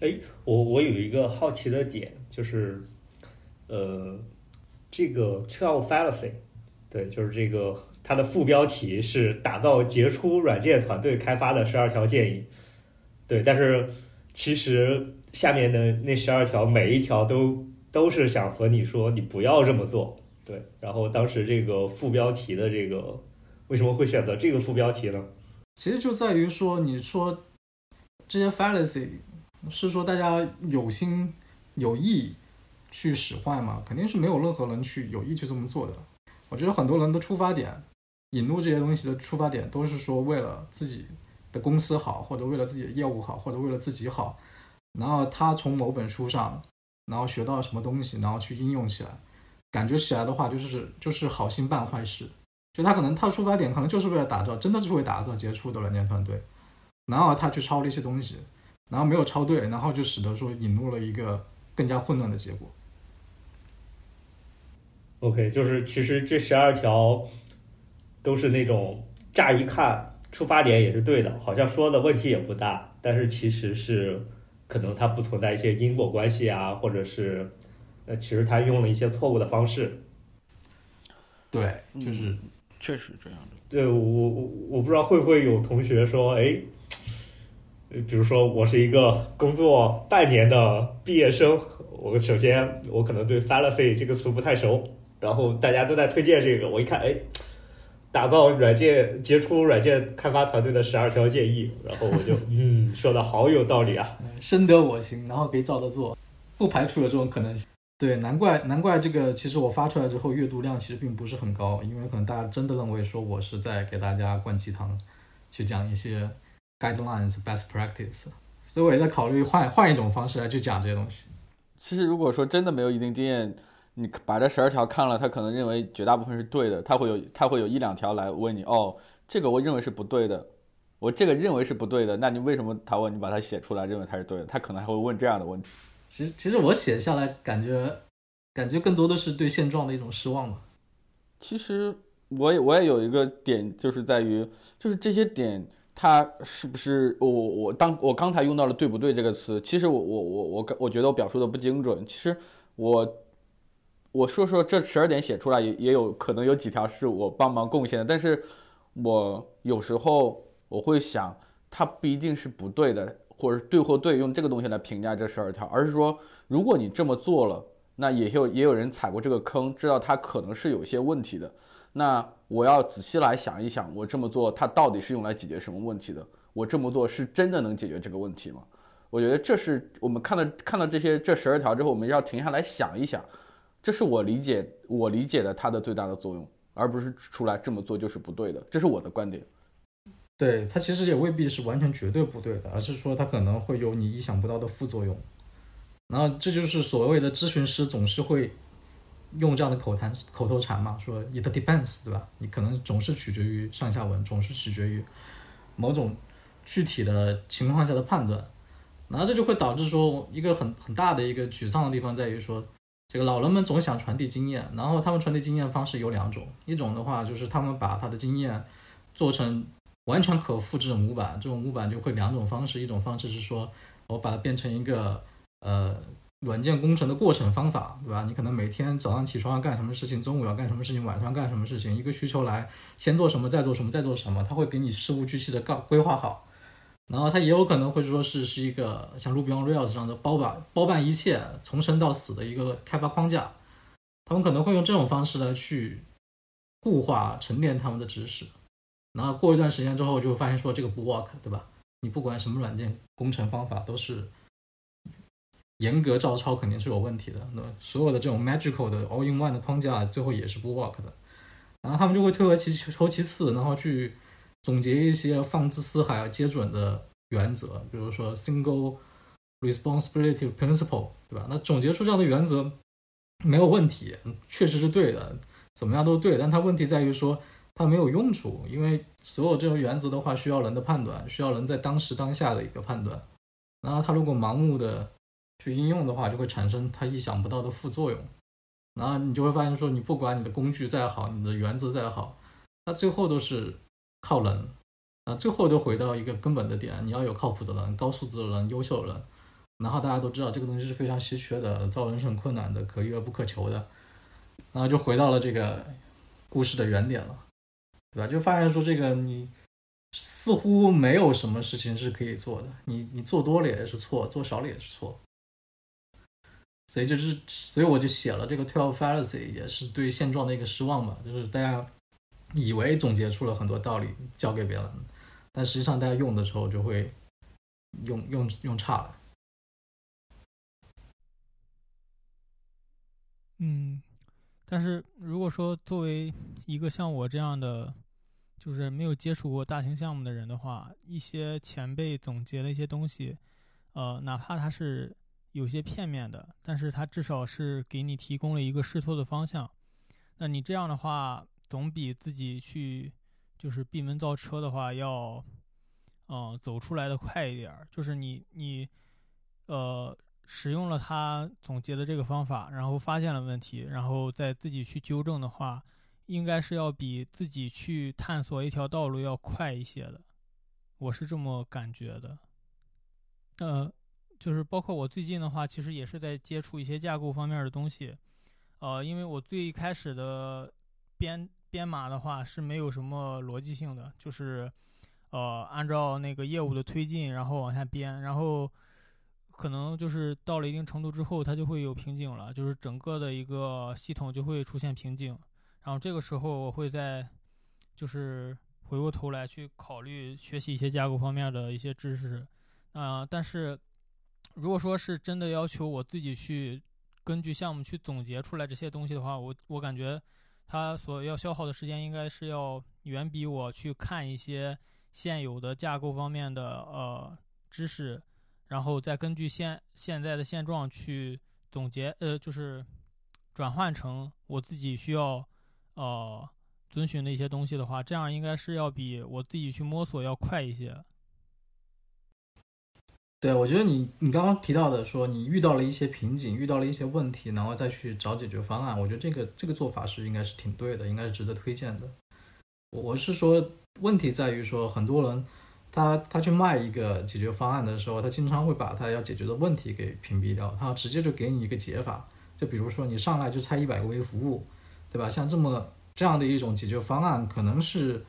哎，我我有一个好奇的点，就是，呃，这个 Twelve Fallacy，对，就是这个它的副标题是打造杰出软件团队开发的十二条建议，对，但是其实下面的那十二条每一条都都是想和你说你不要这么做，对，然后当时这个副标题的这个为什么会选择这个副标题呢？其实就在于说，你说这些 fallacy。是说大家有心有意去使坏吗？肯定是没有任何人去有意去这么做的。我觉得很多人的出发点，引入这些东西的出发点，都是说为了自己的公司好，或者为了自己的业务好，或者为了自己好。然后他从某本书上，然后学到什么东西，然后去应用起来，感觉起来的话，就是就是好心办坏事。就他可能他的出发点可能就是为了打造，真的就是为打造杰出的软件团队，然后他去抄了一些东西。然后没有抄对，然后就使得说引入了一个更加混乱的结果。OK，就是其实这十二条都是那种乍一看出发点也是对的，好像说的问题也不大，但是其实是可能它不存在一些因果关系啊，或者是呃，其实他用了一些错误的方式。对，就是确实这样的。对我我我不知道会不会有同学说，哎，呃比如说我是一个工作半年的毕业生，我首先我可能对 fallacy 这个词不太熟，然后大家都在推荐这个，我一看，哎，打造软件杰出软件开发团队的十二条建议，然后我就嗯，(laughs) 说的好有道理啊。(laughs) 深得我心，然后可以照着做，不排除有这种可能性。对，难怪难怪这个，其实我发出来之后阅读量其实并不是很高，因为可能大家真的认为说我是在给大家灌鸡汤，去讲一些 guidelines、best practice，所以我也在考虑换换一种方式来去讲这些东西。其实如果说真的没有一定经验，你把这十二条看了，他可能认为绝大部分是对的，他会有他会有一两条来问你，哦，这个我认为是不对的，我这个认为是不对的，那你为什么他问你把它写出来，认为它是对的？他可能还会问这样的问题。其实其实我写下来感觉感觉更多的是对现状的一种失望吧。其实我也我也有一个点，就是在于，就是这些点，它是不是我我当我刚才用到了“对不对”这个词，其实我我我我我觉得我表述的不精准。其实我我说说这十二点写出来也也有可能有几条是我帮忙贡献的，但是我有时候我会想，它不一定是不对的，或者对或对，用这个东西来评价这十二条，而是说，如果你这么做了。那也有也有人踩过这个坑，知道它可能是有些问题的。那我要仔细来想一想，我这么做它到底是用来解决什么问题的？我这么做是真的能解决这个问题吗？我觉得这是我们看到看到这些这十二条之后，我们要停下来想一想，这是我理解我理解的它的最大的作用，而不是出来这么做就是不对的。这是我的观点。对它其实也未必是完全绝对不对的，而是说它可能会有你意想不到的副作用。然后这就是所谓的咨询师总是会用这样的口谈口头禅嘛，说 it depends，对吧？你可能总是取决于上下文，总是取决于某种具体的情况下的判断。然后这就会导致说一个很很大的一个沮丧的地方在于说，这个老人们总想传递经验，然后他们传递经验方式有两种，一种的话就是他们把他的经验做成完全可复制的模板，这种模板就会两种方式，一种方式是说我把它变成一个。呃，软件工程的过程方法，对吧？你可能每天早上起床要干什么事情，中午要干什么事情，晚上干什么事情，一个需求来，先做什么，再做什么，再做什么，他会给你事无巨细的告规划好。然后他也有可能会说是是一个像 Ruby on Rails 这样的包办包办一切，从生到死的一个开发框架。他们可能会用这种方式来去固化沉淀他们的知识。然后过一段时间之后，就发现说这个不 work，对吧？你不管什么软件工程方法都是。严格照抄肯定是有问题的，那所有的这种 magical 的 all in one 的框架最后也是不 work 的，然后他们就会退而其求其次，然后去总结一些放之四海而皆准的原则，比如说 single responsibility principle，对吧？那总结出这样的原则没有问题，确实是对的，怎么样都对，但它问题在于说它没有用处，因为所有这种原则的话需要人的判断，需要人在当时当下的一个判断，然后他如果盲目的。去应用的话，就会产生他意想不到的副作用，然后你就会发现说，你不管你的工具再好，你的原则再好，它最后都是靠人，啊，最后都回到一个根本的点，你要有靠谱的人、高素质的人、优秀的人，然后大家都知道这个东西是非常稀缺的，造人是很困难的，可遇而不可求的，然后就回到了这个故事的原点了，对吧？就发现说这个你似乎没有什么事情是可以做的，你你做多了也是错，做少了也是错。所以就是，所以我就写了这个 Twelve Fallacy，也是对现状的一个失望吧。就是大家以为总结出了很多道理教给别人，但实际上大家用的时候就会用用用差了。嗯，但是如果说作为一个像我这样的，就是没有接触过大型项目的人的话，一些前辈总结的一些东西，呃，哪怕他是。有些片面的，但是它至少是给你提供了一个试错的方向。那你这样的话，总比自己去就是闭门造车的话要，嗯，走出来的快一点。就是你你，呃，使用了他总结的这个方法，然后发现了问题，然后再自己去纠正的话，应该是要比自己去探索一条道路要快一些的，我是这么感觉的。呃，就是包括我最近的话，其实也是在接触一些架构方面的东西。呃，因为我最开始的编编码的话是没有什么逻辑性的，就是呃按照那个业务的推进，然后往下编，然后可能就是到了一定程度之后，它就会有瓶颈了，就是整个的一个系统就会出现瓶颈。然后这个时候我会在就是回过头来去考虑学习一些架构方面的一些知识。啊，但是如果说是真的要求我自己去根据项目去总结出来这些东西的话，我我感觉它所要消耗的时间应该是要远比我去看一些现有的架构方面的呃知识，然后再根据现现在的现状去总结，呃，就是转换成我自己需要呃遵循的一些东西的话，这样应该是要比我自己去摸索要快一些。对，我觉得你你刚刚提到的说你遇到了一些瓶颈，遇到了一些问题，然后再去找解决方案，我觉得这个这个做法是应该是挺对的，应该是值得推荐的。我我是说，问题在于说很多人他他去卖一个解决方案的时候，他经常会把他要解决的问题给屏蔽掉，他直接就给你一个解法，就比如说你上来就拆一百个微服务，对吧？像这么这样的一种解决方案，可能是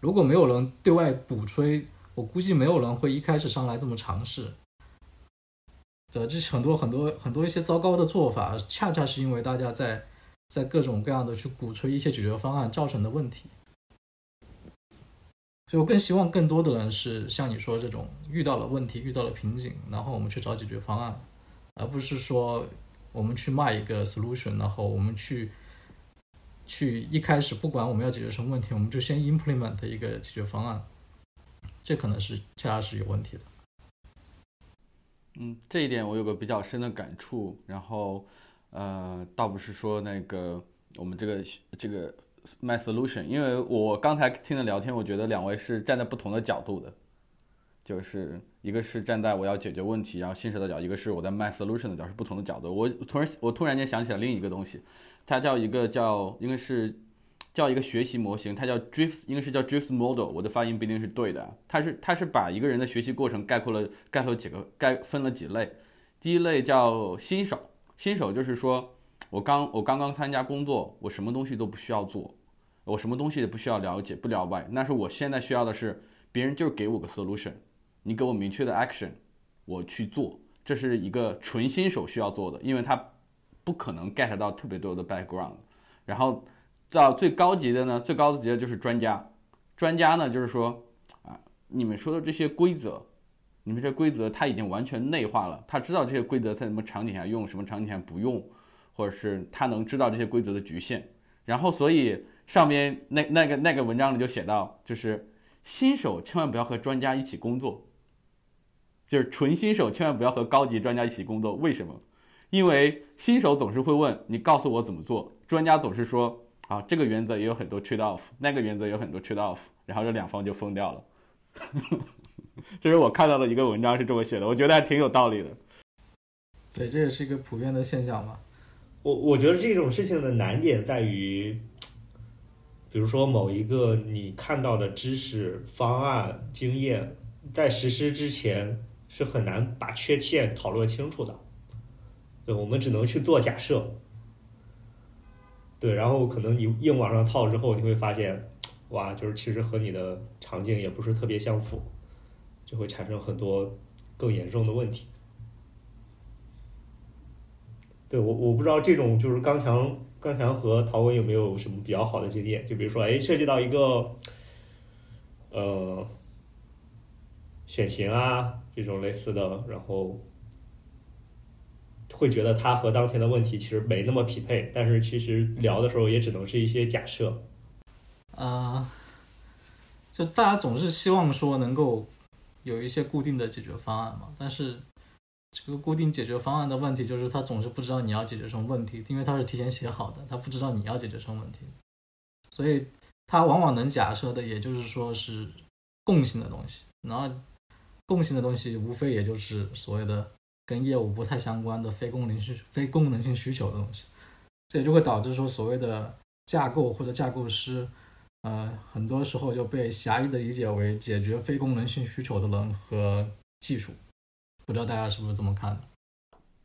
如果没有人对外鼓吹。我估计没有人会一开始上来这么尝试，对，这是很多很多很多一些糟糕的做法，恰恰是因为大家在在各种各样的去鼓吹一些解决方案造成的问题。所以我更希望更多的人是像你说这种遇到了问题遇到了瓶颈，然后我们去找解决方案，而不是说我们去卖一个 solution，然后我们去去一开始不管我们要解决什么问题，我们就先 implement 一个解决方案。这可能是恰恰是有问题的。嗯，这一点我有个比较深的感触。然后，呃，倒不是说那个我们这个这个卖 solution，因为我刚才听的聊天，我觉得两位是站在不同的角度的，就是一个是站在我要解决问题，然后新手的角，一个是我在卖 solution 的角，是不同的角度。我突然我突然间想起了另一个东西，它叫一个叫应该是。叫一个学习模型，它叫 Drift，应该是叫 Drift Model。我的发音不一定是对的。它是它是把一个人的学习过程概括了概括几个概分了几类。第一类叫新手，新手就是说我刚我刚刚参加工作，我什么东西都不需要做，我什么东西也不需要了解不了解。那是我现在需要的是别人就给我个 solution，你给我明确的 action，我去做。这是一个纯新手需要做的，因为他不可能 get 到特别多的 background，然后。到最高级的呢，最高级的就是专家。专家呢，就是说，啊，你们说的这些规则，你们这规则他已经完全内化了，他知道这些规则在什么场景下用，什么场景下不用，或者是他能知道这些规则的局限。然后，所以上面那那个那个文章里就写到，就是新手千万不要和专家一起工作，就是纯新手千万不要和高级专家一起工作。为什么？因为新手总是会问你告诉我怎么做，专家总是说。好，这个原则也有很多 trade off，那个原则有很多 trade off，然后这两方就疯掉了。(laughs) 这是我看到的一个文章是这么写的，我觉得还挺有道理的。对，这也是一个普遍的现象嘛。我我觉得这种事情的难点在于，比如说某一个你看到的知识、方案、经验，在实施之前是很难把缺陷讨论清楚的。对，我们只能去做假设。对，然后可能你硬往上套之后，你会发现，哇，就是其实和你的场景也不是特别相符，就会产生很多更严重的问题。对我，我不知道这种就是刚强、刚强和陶文有没有什么比较好的经验？就比如说，哎，涉及到一个，呃，选型啊这种类似的，然后。会觉得他和当前的问题其实没那么匹配，但是其实聊的时候也只能是一些假设。啊，就大家总是希望说能够有一些固定的解决方案嘛，但是这个固定解决方案的问题就是他总是不知道你要解决什么问题，因为他是提前写好的，他不知道你要解决什么问题，所以他往往能假设的也就是说是共性的东西，然后共性的东西无非也就是所谓的。跟业务不太相关的非功能性、非功能性需求的东西，这也就会导致说所谓的架构或者架构师，呃，很多时候就被狭义的理解为解决非功能性需求的人和技术。不知道大家是不是这么看的？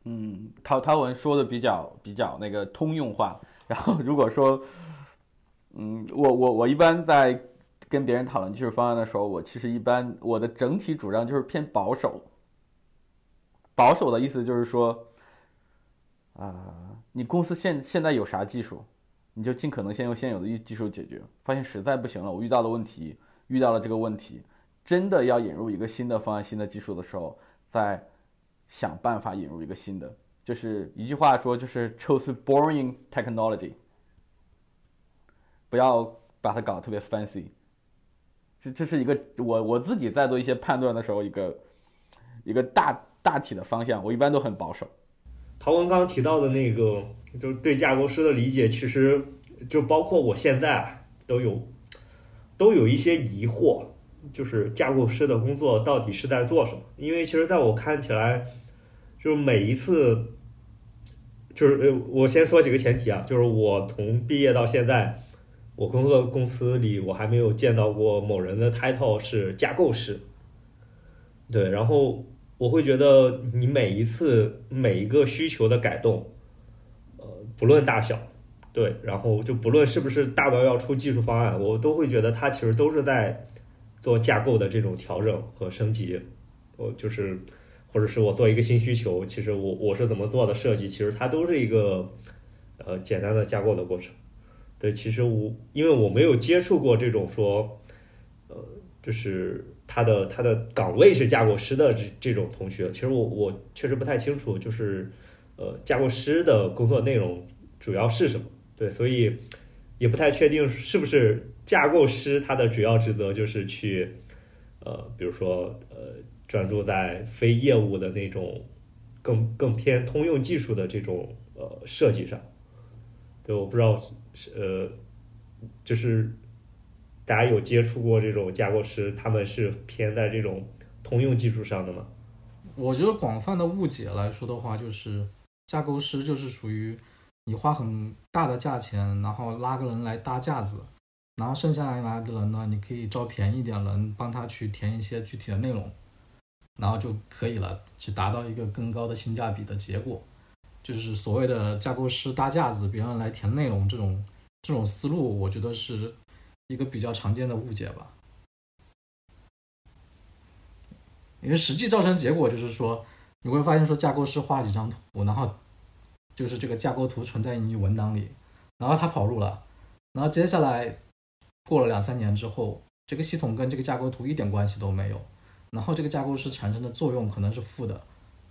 嗯，陶陶文说的比较比较那个通用化。然后如果说，嗯，我我我一般在跟别人讨论技术方案的时候，我其实一般我的整体主张就是偏保守。保守的意思就是说，啊，你公司现现在有啥技术，你就尽可能先用现有的技术解决。发现实在不行了，我遇到了问题，遇到了这个问题，真的要引入一个新的方案、新的技术的时候，再想办法引入一个新的。就是一句话说，就是 choose boring technology，不要把它搞得特别 fancy。这这是一个我我自己在做一些判断的时候一个一个大大体的方向，我一般都很保守。陶文刚提到的那个，就是对架构师的理解，其实就包括我现在都有都有一些疑惑，就是架构师的工作到底是在做什么？因为其实在我看起来，就是每一次。就是，我先说几个前提啊，就是我从毕业到现在，我工作公司里我还没有见到过某人的 title 是架构师。对，然后我会觉得你每一次每一个需求的改动，呃，不论大小，对，然后就不论是不是大到要出技术方案，我都会觉得它其实都是在做架构的这种调整和升级，我就是。或者是我做一个新需求，其实我我是怎么做的设计，其实它都是一个呃简单的架构的过程。对，其实我因为我没有接触过这种说，呃，就是他的他的岗位是架构师的这这种同学，其实我我确实不太清楚，就是呃架构师的工作内容主要是什么。对，所以也不太确定是不是架构师他的主要职责就是去呃，比如说呃。专注在非业务的那种，更更偏通用技术的这种呃设计上，对，我不知道是呃，就是大家有接触过这种架构师，他们是偏在这种通用技术上的吗？我觉得广泛的误解来说的话，就是架构师就是属于你花很大的价钱，然后拉个人来搭架子，然后剩下来的人呢，你可以招便宜点人帮他去填一些具体的内容。然后就可以了，去达到一个更高的性价比的结果，就是所谓的架构师搭架子，别人来填内容这种这种思路，我觉得是一个比较常见的误解吧。因为实际造成结果就是说，你会发现说架构师画几张图，然后就是这个架构图存在于你文档里，然后他跑路了，然后接下来过了两三年之后，这个系统跟这个架构图一点关系都没有。然后这个架构师产生的作用可能是负的，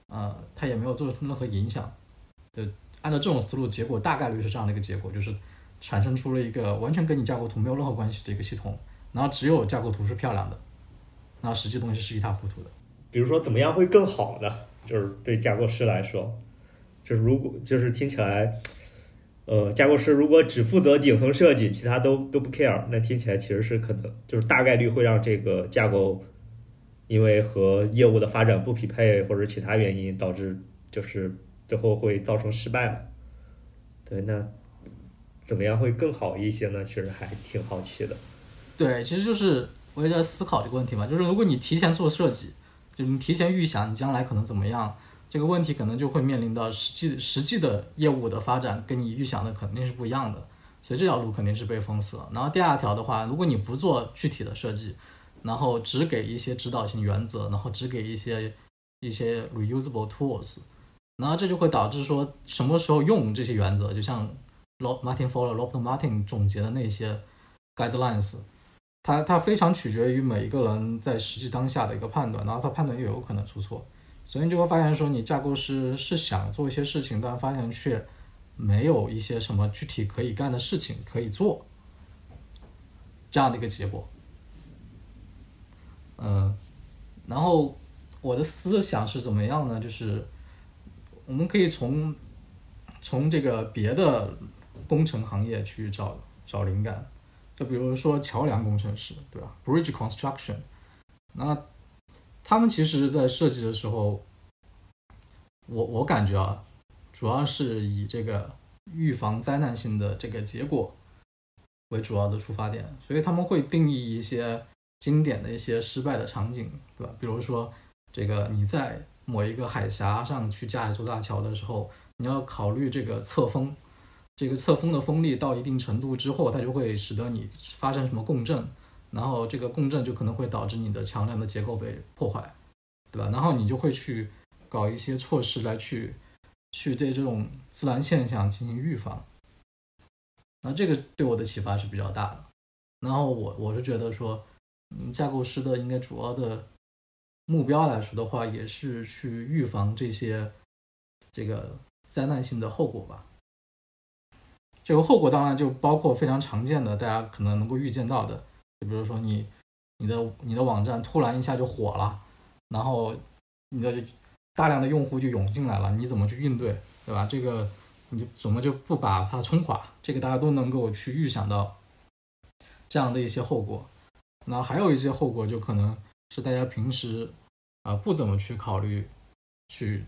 呃，它也没有做出任何影响。就按照这种思路，结果大概率是这样的一个结果，就是产生出了一个完全跟你架构图没有任何关系的一个系统，然后只有架构图是漂亮的，然后实际东西是一塌糊涂的。比如说，怎么样会更好呢？就是对架构师来说，就是如果就是听起来，呃，架构师如果只负责顶层设计，其他都都不 care，那听起来其实是可能就是大概率会让这个架构。因为和业务的发展不匹配，或者其他原因导致，就是最后会造成失败嘛？对，那怎么样会更好一些呢？其实还挺好奇的。对，其实就是我也在思考这个问题嘛。就是如果你提前做设计，就你提前预想你将来可能怎么样，这个问题可能就会面临到实际实际的业务的发展跟你预想的肯定是不一样的，所以这条路肯定是被封死了。然后第二条的话，如果你不做具体的设计，然后只给一些指导性原则，然后只给一些一些 reusable tools，然后这就会导致说什么时候用这些原则，就像 Martin Fowler、Rob Martin 总结的那些 guidelines，它它非常取决于每一个人在实际当下的一个判断，然后他判断又有可能出错，所以你就会发现说你架构师是想做一些事情，但发现却没有一些什么具体可以干的事情可以做，这样的一个结果。嗯，然后我的思想是怎么样呢？就是我们可以从从这个别的工程行业去找找灵感，就比如说桥梁工程师，对吧？Bridge construction，那他们其实在设计的时候，我我感觉啊，主要是以这个预防灾难性的这个结果为主要的出发点，所以他们会定义一些经典的一些失败的场景，对吧？比如说这个你在某一个海峡上去架一座大桥的时候，你要考虑这个侧风，这个侧风的风力到一定程度之后，它就会使得你发生什么共振，然后这个共振就可能会导致你的桥梁的结构被破坏，对吧？然后你就会去搞一些措施来去去对这种自然现象进行预防。那这个对我的启发是比较大的。然后我我是觉得说，嗯，架构师的应该主要的目标来说的话，也是去预防这些这个灾难性的后果吧。这个后果当然就包括非常常见的，大家可能能够预见到的，就比如说你你的你的网站突然一下就火了，然后你的大量的用户就涌进来了，你怎么去应对，对吧？这个你就怎么就不把它冲垮？这个大家都能够去预想到这样的一些后果。那还有一些后果，就可能是大家平时啊、不怎么去考虑、去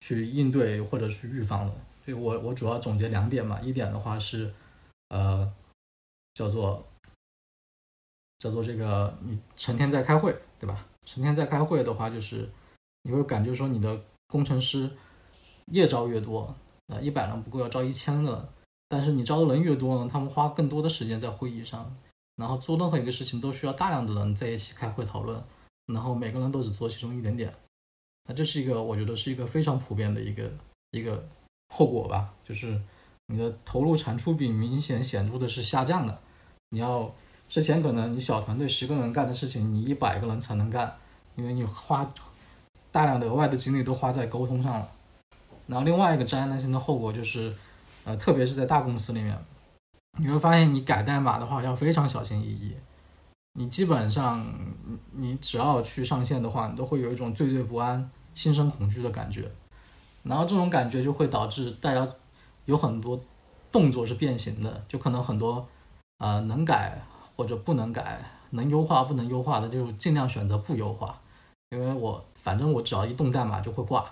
去应对或者去预防的。所以我我主要总结两点嘛，一点的话是呃叫做叫做这个你成天在开会，对吧？成天在开会的话，就是你会感觉说你的工程师越招越多，啊，一百人不够要招一千个，但是你招的人越多呢，他们花更多的时间在会议上，然后做任何一个事情都需要大量的人在一起开会讨论，然后每个人都只做其中一点点，那这是一个我觉得是一个非常普遍的一个一个后果吧，就是你的投入产出比明显显著的是下降的，你要之前可能你小团队十个人干的事情，你一百个人才能干，因为你花大量的额外的精力都花在沟通上了。然后另外一个灾难性的后果就是，呃，特别是在大公司里面，你会发现你改代码的话要非常小心翼翼。你基本上，你只要去上线的话，你都会有一种惴惴不安、心生恐惧的感觉。然后这种感觉就会导致大家有很多动作是变形的，就可能很多呃能改或者不能改，能优化不能优化的，就尽量选择不优化，因为我反正我只要一动代码就会挂。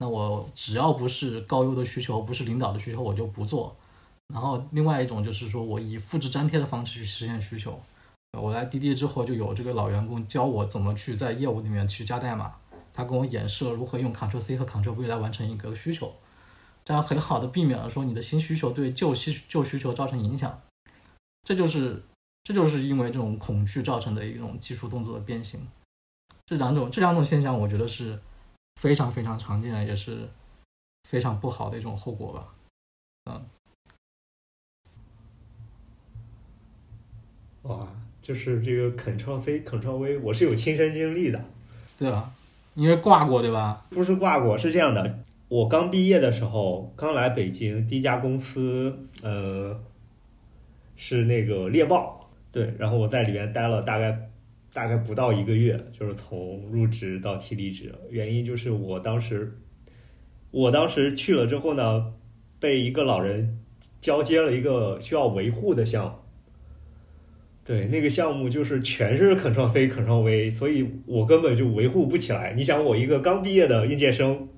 那我只要不是高优的需求，不是领导的需求，我就不做。然后另外一种就是说我以复制粘贴的方式去实现需求。我来滴滴之后，就有这个老员工教我怎么去在业务里面去加代码，他跟我演示了如何用 Ctrl C 和 Ctrl V 来完成一个需求，这样很好的避免了说你的新需求对旧需旧需求造成影响。这就是这就是因为这种恐惧造成的一种技术动作的变形。这两种这两种现象，我觉得是。非常非常常见的，也是非常不好的一种后果吧。嗯，哇，就是这个 Ctrl C Ctrl V，我是有亲身经历的，对吧？因为挂过，对吧？不是挂过，是这样的。我刚毕业的时候，刚来北京，第一家公司，呃，是那个猎豹，对，然后我在里面待了大概。大概不到一个月，就是从入职到提离职，原因就是我当时，我当时去了之后呢，被一个老人交接了一个需要维护的项目。对，那个项目就是全是 Ctrl C Ctrl V，所以我根本就维护不起来。你想，我一个刚毕业的应届生，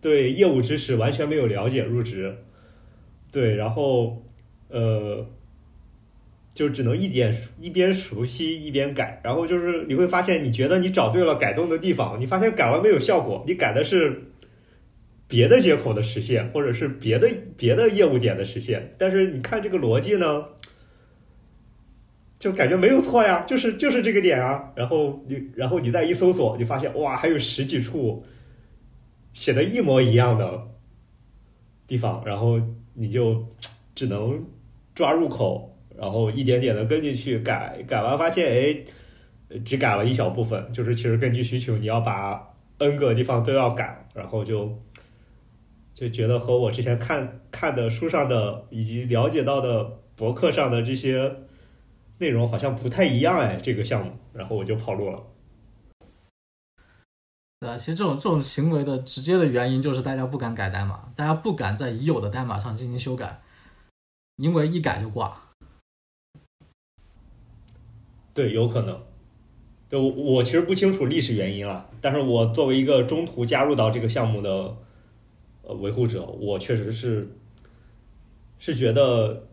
对业务知识完全没有了解，入职，对，然后，呃。就只能一点一边熟悉一边改，然后就是你会发现，你觉得你找对了改动的地方，你发现改完没有效果，你改的是别的接口的实现，或者是别的别的业务点的实现，但是你看这个逻辑呢，就感觉没有错呀，就是就是这个点啊，然后你然后你再一搜索，你发现哇，还有十几处写的一模一样的地方，然后你就只能抓入口。然后一点点的跟进去改，改完发现哎，只改了一小部分，就是其实根据需求你要把 n 个地方都要改，然后就就觉得和我之前看看的书上的以及了解到的博客上的这些内容好像不太一样哎，这个项目，然后我就跑路了。对啊，其实这种这种行为的直接的原因就是大家不敢改代码，大家不敢在已有的代码上进行修改，因为一改就挂。对，有可能。对，我我其实不清楚历史原因了，但是我作为一个中途加入到这个项目的呃维护者，我确实是是觉得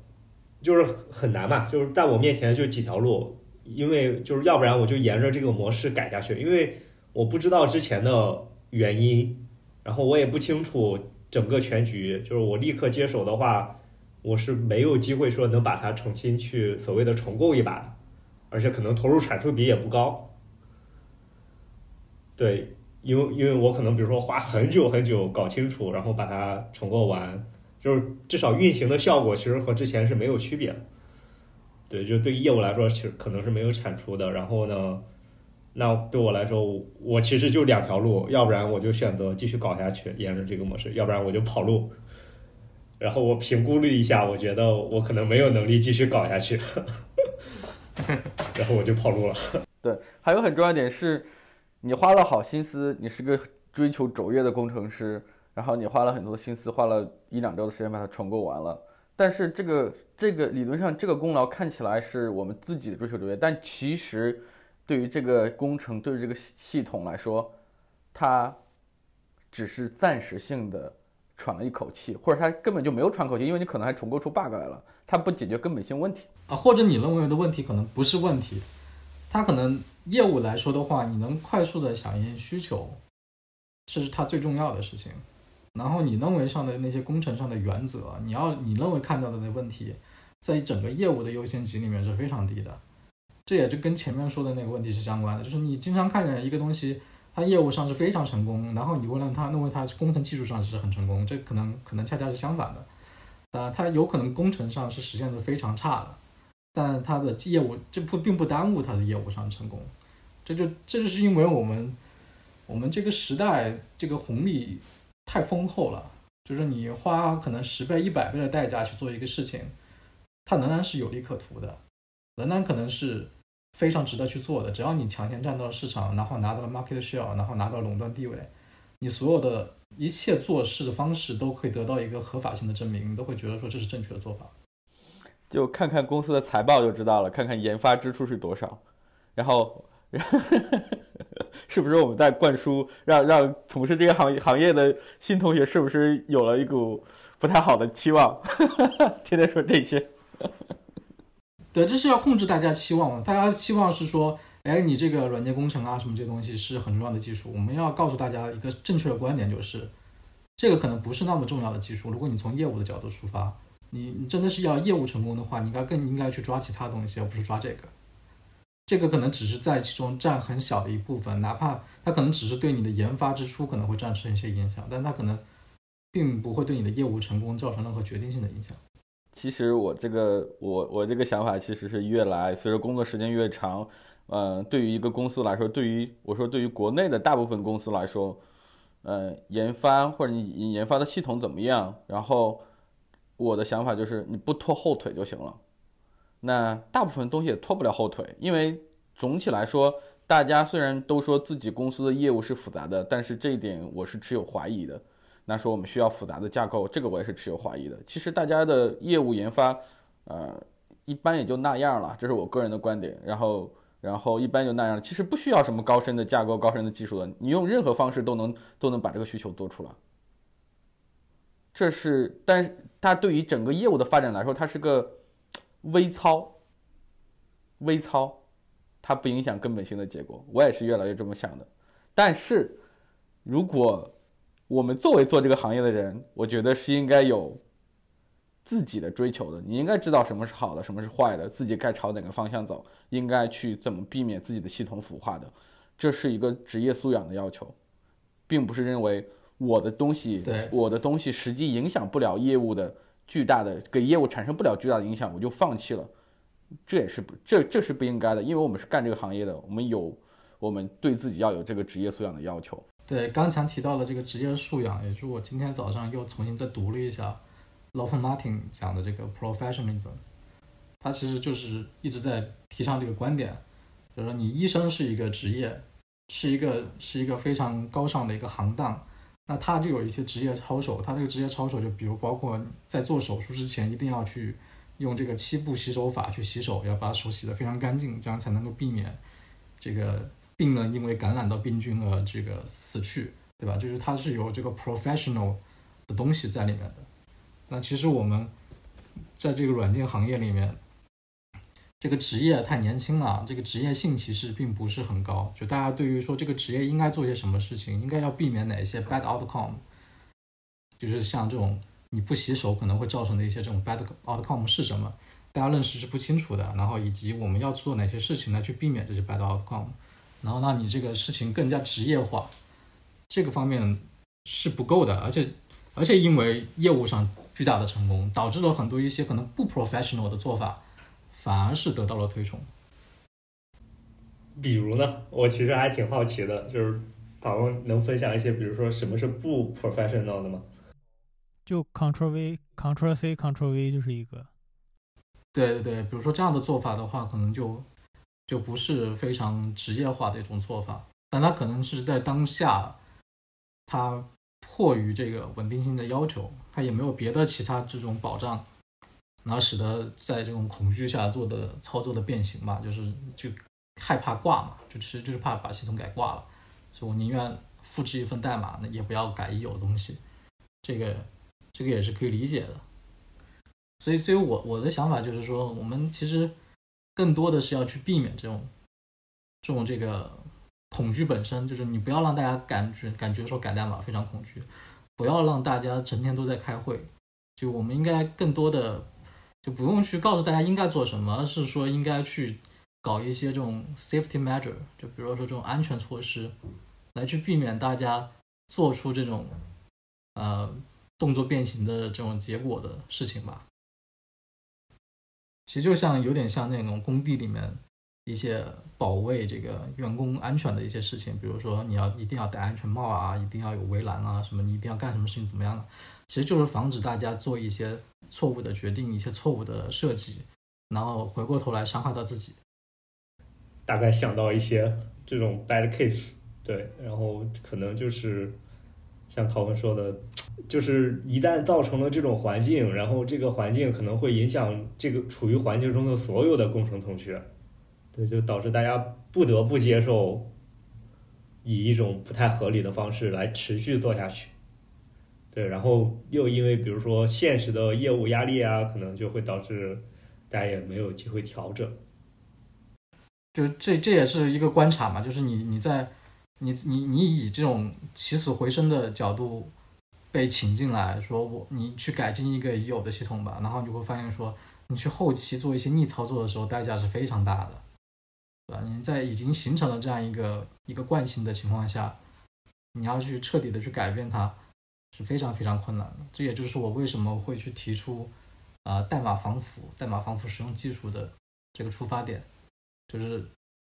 就是很难嘛，就是在我面前就几条路，因为就是要不然我就沿着这个模式改下去，因为我不知道之前的原因，然后我也不清楚整个全局，就是我立刻接手的话，我是没有机会说能把它重新去所谓的重构一把，而且可能投入产出比也不高。对，因为因为我可能比如说花很久很久搞清楚，然后把它重构完。就是至少运行的效果其实和之前是没有区别的，对，就对于业务来说，其实可能是没有产出的。然后呢，那对我来说，我其实就两条路，要不然我就选择继续搞下去，沿着这个模式；要不然我就跑路。然后我评估了一下，我觉得我可能没有能力继续搞下去，(laughs) 然后我就跑路了。(laughs) 对，还有很重要一点是，你花了好心思，你是个追求卓越的工程师。然后你花了很多心思，花了一两周的时间把它重构完了。但是这个这个理论上这个功劳看起来是我们自己的追求卓越，但其实对于这个工程，对于这个系统来说，它只是暂时性的喘了一口气，或者它根本就没有喘口气，因为你可能还重构出 bug 来了，它不解决根本性问题啊，或者你认为的问题可能不是问题，它可能业务来说的话，你能快速的响应需求，这是它最重要的事情。然后你认为上的那些工程上的原则，你要你认为看到的那问题，在整个业务的优先级里面是非常低的。这也就跟前面说的那个问题是相关的，就是你经常看见一个东西，它业务上是非常成功，然后你问了他，认为它工程技术上是很成功，这可能可能恰恰是相反的。啊，它有可能工程上是实现的非常差的，但它的业务这不并不耽误它的业务上成功。这就这就是因为我们我们这个时代这个红利。太丰厚了，就是你花可能十倍、一百倍的代价去做一个事情，它仍然是有利可图的，仍然可能是非常值得去做的。只要你抢先占到了市场，然后拿到了 market share，然后拿到了垄断地位，你所有的一切做事的方式都可以得到一个合法性的证明，你都会觉得说这是正确的做法。就看看公司的财报就知道了，看看研发支出是多少，然后。(laughs) 是不是我们在灌输，让让从事这个行业行业的新同学，是不是有了一股不太好的期望？(laughs) 天天说这些。对，这是要控制大家期望。大家期望是说，哎，你这个软件工程啊，什么这东西是很重要的技术。我们要告诉大家一个正确的观点，就是这个可能不是那么重要的技术。如果你从业务的角度出发，你你真的是要业务成功的话，你应该更应该去抓其他东西，而不是抓这个。这个可能只是在其中占很小的一部分，哪怕它可能只是对你的研发支出可能会造成一些影响，但它可能并不会对你的业务成功造成任何决定性的影响。其实我这个我我这个想法其实是越来随着工作时间越长，嗯，对于一个公司来说，对于我说对于国内的大部分公司来说，嗯，研发或者你你研发的系统怎么样，然后我的想法就是你不拖后腿就行了。那大部分东西也拖不了后腿，因为总体来说，大家虽然都说自己公司的业务是复杂的，但是这一点我是持有怀疑的。那说我们需要复杂的架构，这个我也是持有怀疑的。其实大家的业务研发，呃，一般也就那样了，这是我个人的观点。然后，然后一般就那样，其实不需要什么高深的架构、高深的技术的，你用任何方式都能都能把这个需求做出来。这是，但是它对于整个业务的发展来说，它是个。微操，微操，它不影响根本性的结果。我也是越来越这么想的。但是，如果我们作为做这个行业的人，我觉得是应该有自己的追求的。你应该知道什么是好的，什么是坏的，自己该朝哪个方向走，应该去怎么避免自己的系统腐化的。这是一个职业素养的要求，并不是认为我的东西，我的东西实际影响不了业务的。巨大的给业务产生不了巨大的影响，我就放弃了，这也是不这这是不应该的，因为我们是干这个行业的，我们有我们对自己要有这个职业素养的要求。对，刚才提到了这个职业素养，也是我今天早上又重新再读了一下 l o p e Martin 讲的这个 professionalism，他其实就是一直在提倡这个观点，就是说你医生是一个职业，是一个是一个非常高尚的一个行当。那他就有一些职业操守，他这个职业操守就比如包括在做手术之前一定要去用这个七步洗手法去洗手，要把手洗得非常干净，这样才能够避免这个病人因为感染到病菌而这个死去，对吧？就是它是有这个 professional 的东西在里面的。那其实我们在这个软件行业里面，这个职业太年轻了，这个职业性其实并不是很高。就大家对于说这个职业应该做些什么事情，应该要避免哪些 bad outcome，就是像这种你不洗手可能会造成的一些这种 bad outcome 是什么，大家认识是不清楚的。然后以及我们要做哪些事情来去避免这些 bad outcome，然后让你这个事情更加职业化，这个方面是不够的，而且。而且因为业务上巨大的成功，导致了很多一些可能不 professional 的做法，反而是得到了推崇。比如呢，我其实还挺好奇的，就是讨论能分享一些，比如说什么是不 professional 的吗？就 Control V、Control C Ctrl V 就是一个。对对对，比如说这样的做法的话，可能就就不是非常职业化的一种做法，但它可能是在当下，它。迫于这个稳定性的要求，它也没有别的其他这种保障，然后使得在这种恐惧下做的操作的变形吧，就是就害怕挂嘛，就其实就是怕把系统改挂了，所以我宁愿复制一份代码，那也不要改已有的东西，这个这个也是可以理解的。所以，所以我我的想法就是说，我们其实更多的是要去避免这种这种这个。恐惧本身就是你不要让大家感觉感觉说改代码非常恐惧，不要让大家成天都在开会。就我们应该更多的不用去告诉大家应该做什么，而是说应该去搞一些这种 safety measure，就比如说这种安全措施，来去避免大家做出这种呃动作变形的这种结果的事情吧。其实就像有点像那种工地里面。一些保卫这个员工安全的一些事情，比如说你要一定要戴安全帽啊，一定要有围栏啊，什么你一定要干什么事情怎么样的，其实就是防止大家做一些错误的决定，一些错误的设计，然后回过头来伤害到自己。大概想到一些这种 bad case，对，然后可能就是像陶文说的，就是一旦造成了这种环境，然后这个环境可能会影响这个处于环境中的所有的工程同学。对，就导致大家不得不接受以一种不太合理的方式来持续做下去。对，然后又因为比如说现实的业务压力啊，可能就会导致大家也没有机会调整。就这这也是一个观察嘛，就是你你在你你你以这种起死回生的角度被请进来说，我你去改进一个已有的系统吧，然后你会发现说，你去后期做一些逆操作的时候，代价是非常大的。对吧？你在已经形成了这样一个一个惯性的情况下，你要去彻底的去改变它，是非常非常困难的。这也就是我为什么会去提出，呃，代码防腐、代码防腐使用技术的这个出发点，就是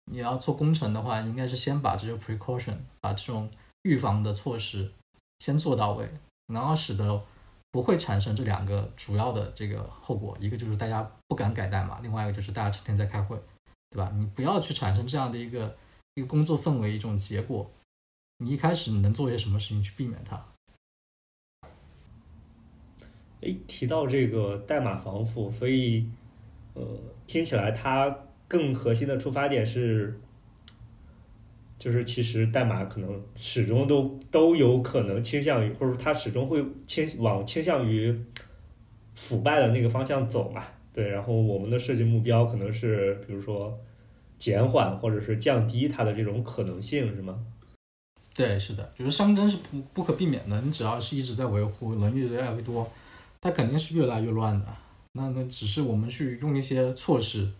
你要做工程的话，应该是先把这个 precaution，把这种预防的措施先做到位，然后使得不会产生这两个主要的这个后果，一个就是大家不敢改代码，另外一个就是大家成天在开会。对吧？你不要去产生这样的一个一个工作氛围，一种结果。你一开始你能做些什么事情去避免它？哎，提到这个代码防腐，所以呃，听起来它更核心的出发点是，就是其实代码可能始终都都有可能倾向于，或者它始终会倾往倾向于腐败的那个方向走嘛。对，然后我们的设计目标可能是，比如说减缓或者是降低它的这种可能性，是吗？对，是的，就是熵增是不不可避免的。你只要是一直在维护，人越来越多，它肯定是越来越乱的。那那只是我们去用一些措施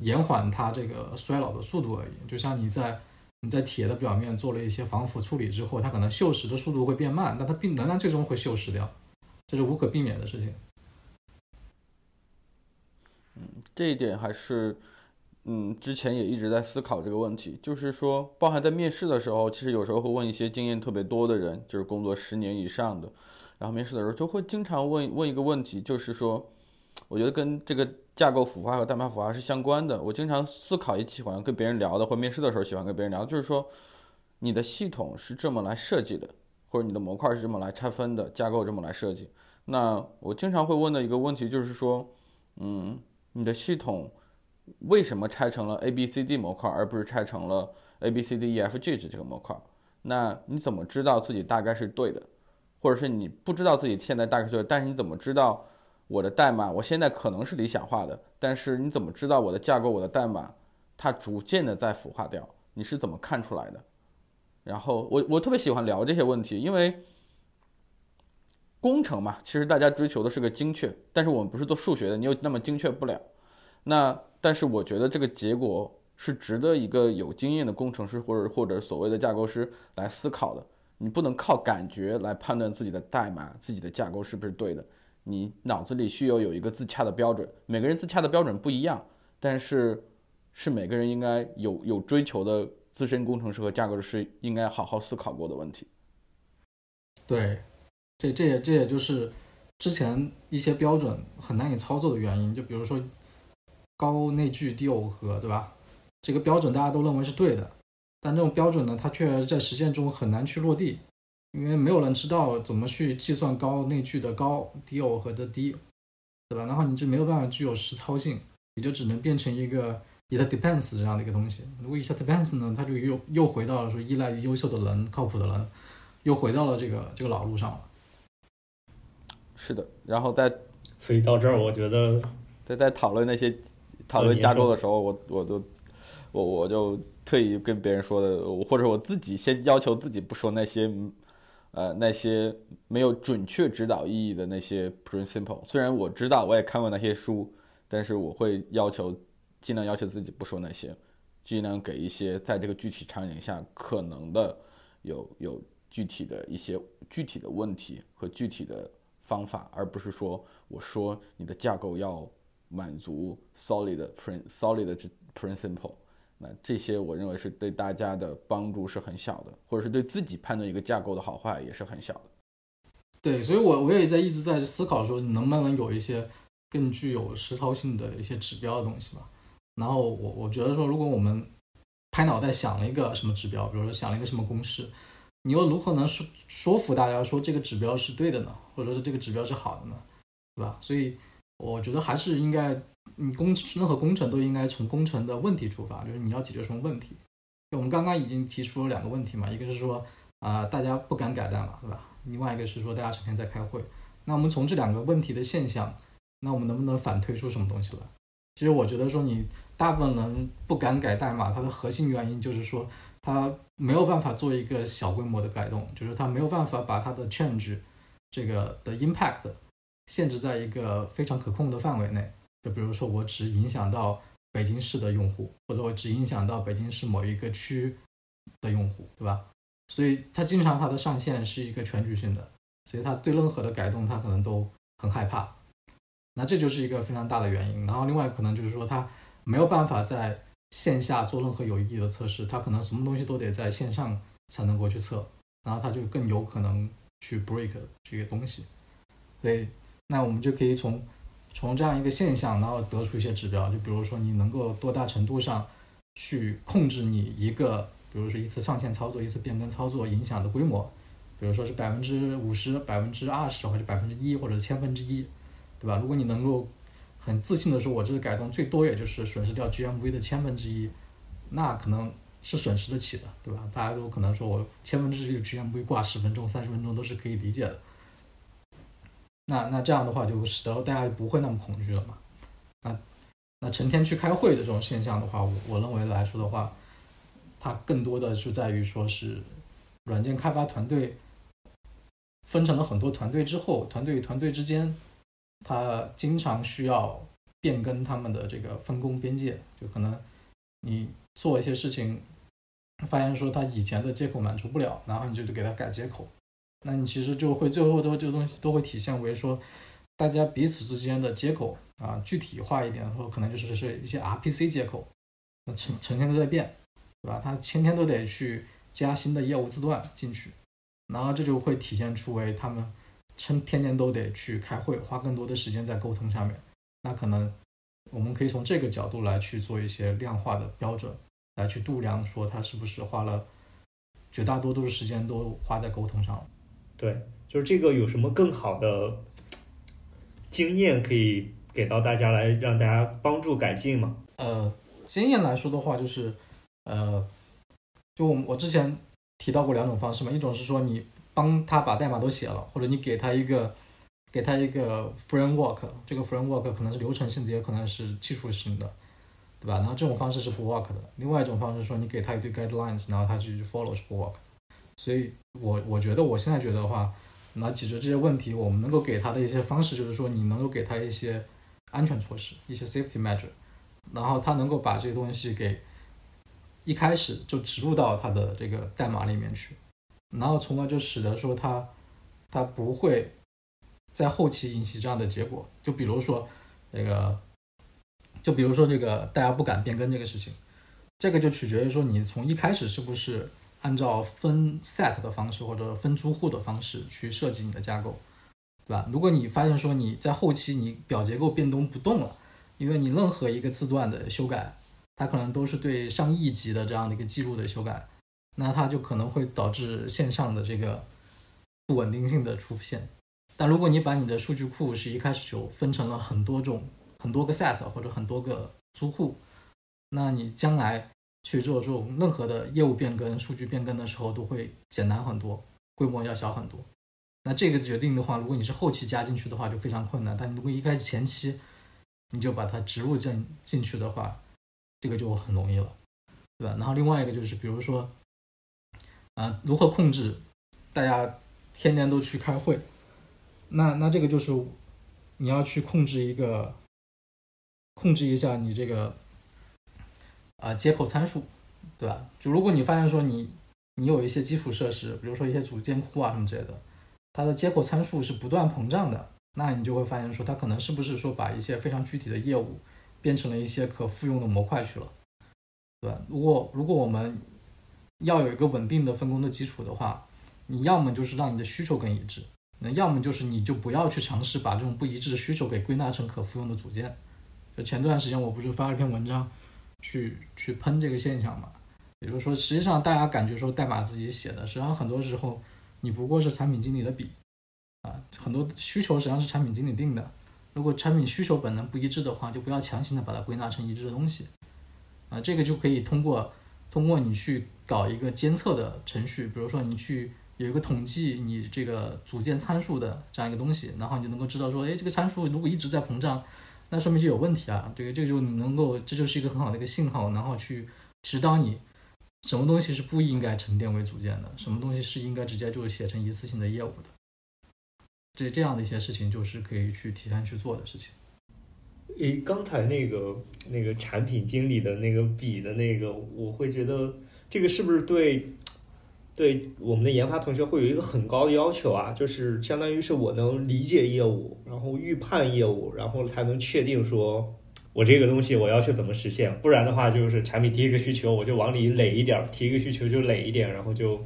延缓它这个衰老的速度而已。就像你在你在铁的表面做了一些防腐处理之后，它可能锈蚀的速度会变慢，但它并仍然最终会锈蚀掉，这是无可避免的事情。嗯，这一点还是，嗯，之前也一直在思考这个问题，就是说，包含在面试的时候，其实有时候会问一些经验特别多的人，就是工作十年以上的，然后面试的时候就会经常问问一个问题，就是说，我觉得跟这个架构腐化和代码腐化是相关的。我经常思考，也喜欢跟别人聊的，或面试的时候喜欢跟别人聊，就是说，你的系统是这么来设计的，或者你的模块是这么来拆分的，架构这么来设计。那我经常会问的一个问题就是说，嗯。你的系统为什么拆成了 A B C D 模块，而不是拆成了 A B C D E F G 这个模块？那你怎么知道自己大概是对的，或者是你不知道自己现在大概是对，但是你怎么知道我的代码我现在可能是理想化的，但是你怎么知道我的架构、我的代码它逐渐的在腐化掉？你是怎么看出来的？然后我我特别喜欢聊这些问题，因为工程嘛，其实大家追求的是个精确，但是我们不是做数学的，你又那么精确不了。那但是我觉得这个结果是值得一个有经验的工程师或者或者所谓的架构师来思考的。你不能靠感觉来判断自己的代码、自己的架构是不是对的。你脑子里需要有一个自洽的标准，每个人自洽的标准不一样，但是是每个人应该有有追求的资深工程师和架构师应该好好思考过的问题。对，这这也这也就是之前一些标准很难以操作的原因。就比如说高内聚低耦合，对吧？这个标准大家都认为是对的。但这种标准呢，它却在实践中很难去落地，因为没有人知道怎么去计算高内聚的高、低耦合的低，对吧？然后你就没有办法具有实操性，你就只能变成一个 it depends 这样的一个东西。如果 it depends 呢，它就又又回到了说依赖于优秀的人、靠谱的人，又回到了这个这个老路上了。是的，然后在所以到这儿，我觉得在在讨论那些讨论架构的时候，我我就我我就。特意跟别人说的，或者我自己先要求自己不说那些，呃，那些没有准确指导意义的那些 principle。虽然我知道，我也看过那些书，但是我会要求尽量要求自己不说那些，尽量给一些在这个具体场景下可能的有有具体的一些具体的问题和具体的方法，而不是说我说你的架构要满足 solid prin solid principle。那这些我认为是对大家的帮助是很小的，或者是对自己判断一个架构的好坏也是很小的。对，所以我我也在一直在思考说，能不能有一些更具有实操性的一些指标的东西吧。然后我我觉得说，如果我们拍脑袋想了一个什么指标，比如说想了一个什么公式，你又如何能说说服大家说这个指标是对的呢？或者说这个指标是好的呢？对吧？所以我觉得还是应该。你工任何工程都应该从工程的问题出发，就是你要解决什么问题。我们刚刚已经提出了两个问题嘛，一个是说啊大家不敢改代码，对吧？另外一个是说大家成天在开会。那我们从这两个问题的现象，那我们能不能反推出什么东西来？其实我觉得说你大部分人不敢改代码，它的核心原因就是说他没有办法做一个小规模的改动，就是他没有办法把它的 change 这个的 impact 限制在一个非常可控的范围内。就比如说，我只影响到北京市的用户，或者我只影响到北京市某一个区的用户，对吧？所以它经常它的上限是一个全局性的，所以它对任何的改动，它可能都很害怕。那这就是一个非常大的原因。然后另外可能就是说，它没有办法在线下做任何有意义的测试，它可能什么东西都得在线上才能够去测，然后它就更有可能去 break 这个东西。所以那我们就可以从。从这样一个现象，然后得出一些指标，就比如说你能够多大程度上去控制你一个，比如说一次上线操作、一次变更操作影响的规模，比如说是百分之五十、百分之二十或者百分之一或者千分之一，对吧？如果你能够很自信的说，我这个改动最多也就是损失掉 GMV 的千分之一，那可能是损失得起的，对吧？大家都可能说我千分之一 GMV 挂十分钟、三十分钟都是可以理解的。那那这样的话，就使得大家就不会那么恐惧了嘛？那那成天去开会的这种现象的话，我我认为来说的话，它更多的就在于说是软件开发团队分成了很多团队之后，团队与团队之间，它经常需要变更他们的这个分工边界，就可能你做一些事情，发现说他以前的接口满足不了，然后你就得给他改接口。那你其实就会最后都这个东西都会体现为说，大家彼此之间的接口啊，具体化一点说，可能就是是一些 RPC 接口，那成成天都在变，对吧？他天天都得去加新的业务字段进去，然后这就会体现出为他们成天天都得去开会，花更多的时间在沟通上面。那可能我们可以从这个角度来去做一些量化的标准，来去度量说他是不是花了绝大多数时间都花在沟通上了。对，就是这个有什么更好的经验可以给到大家来让大家帮助改进吗？呃，经验来说的话，就是呃，就我我之前提到过两种方式嘛，一种是说你帮他把代码都写了，或者你给他一个给他一个 framework，这个 framework 可能是流程性的，也可能是技术性的，对吧？然后这种方式是不 work 的。另外一种方式说，你给他一堆 guidelines，然后他去 follow 是不 work。所以我我觉得我现在觉得的话，那解决这些问题，我们能够给他的一些方式就是说，你能够给他一些安全措施，一些 safety measure，然后他能够把这些东西给一开始就植入到他的这个代码里面去，然后从而就使得说他他不会。在后期引起这样的结果，就比如说，这个，就比如说这个大家不敢变更这个事情，这个就取决于说你从一开始是不是按照分 set 的方式或者分租户的方式去设计你的架构，对吧？如果你发现说你在后期你表结构变动不动了，因为你任何一个字段的修改，它可能都是对上亿级的这样的一个记录的修改，那它就可能会导致线上的这个不稳定性的出现。但如果你把你的数据库是一开始就分成了很多种、很多个 set 或者很多个租户，那你将来去做这种任何的业务变更、数据变更的时候都会简单很多，规模要小很多。那这个决定的话，如果你是后期加进去的话就非常困难，但如果一开始前期你就把它植入进进去的话，这个就很容易了，对吧？然后另外一个就是，比如说，啊，如何控制大家天天都去开会？那那这个就是你要去控制一个，控制一下你这个啊接口参数，对吧？就如果你发现说你你有一些基础设施，比如说一些组件库啊什么之类的，它的接口参数是不断膨胀的，那你就会发现说它可能是不是说把一些非常具体的业务变成了一些可复用的模块去了，对吧？如果如果我们要有一个稳定的分工的基础的话，你要么就是让你的需求更一致。那要么就是你就不要去尝试把这种不一致的需求给归纳成可复用的组件。就前段时间我不是发了一篇文章，去去喷这个现象嘛？也就是说，实际上大家感觉说代码自己写的，实际上很多时候你不过是产品经理的笔啊。很多需求实际上是产品经理定的。如果产品需求本能不一致的话，就不要强行的把它归纳成一致的东西。啊，这个就可以通过通过你去搞一个监测的程序，比如说你去。有一个统计你这个组件参数的这样一个东西，然后你就能够知道说，哎，这个参数如果一直在膨胀，那说明就有问题啊。对这个就能够，这就是一个很好的一个信号，然后去指导你什么东西是不应该沉淀为组件的，什么东西是应该直接就写成一次性的业务的。这这样的一些事情就是可以去提前去做的事情。诶，刚才那个那个产品经理的那个笔的那个，我会觉得这个是不是对？对我们的研发同学会有一个很高的要求啊，就是相当于是我能理解业务，然后预判业务，然后才能确定说我这个东西我要去怎么实现。不然的话，就是产品提一个需求，我就往里垒一点，提一个需求就垒一点，然后就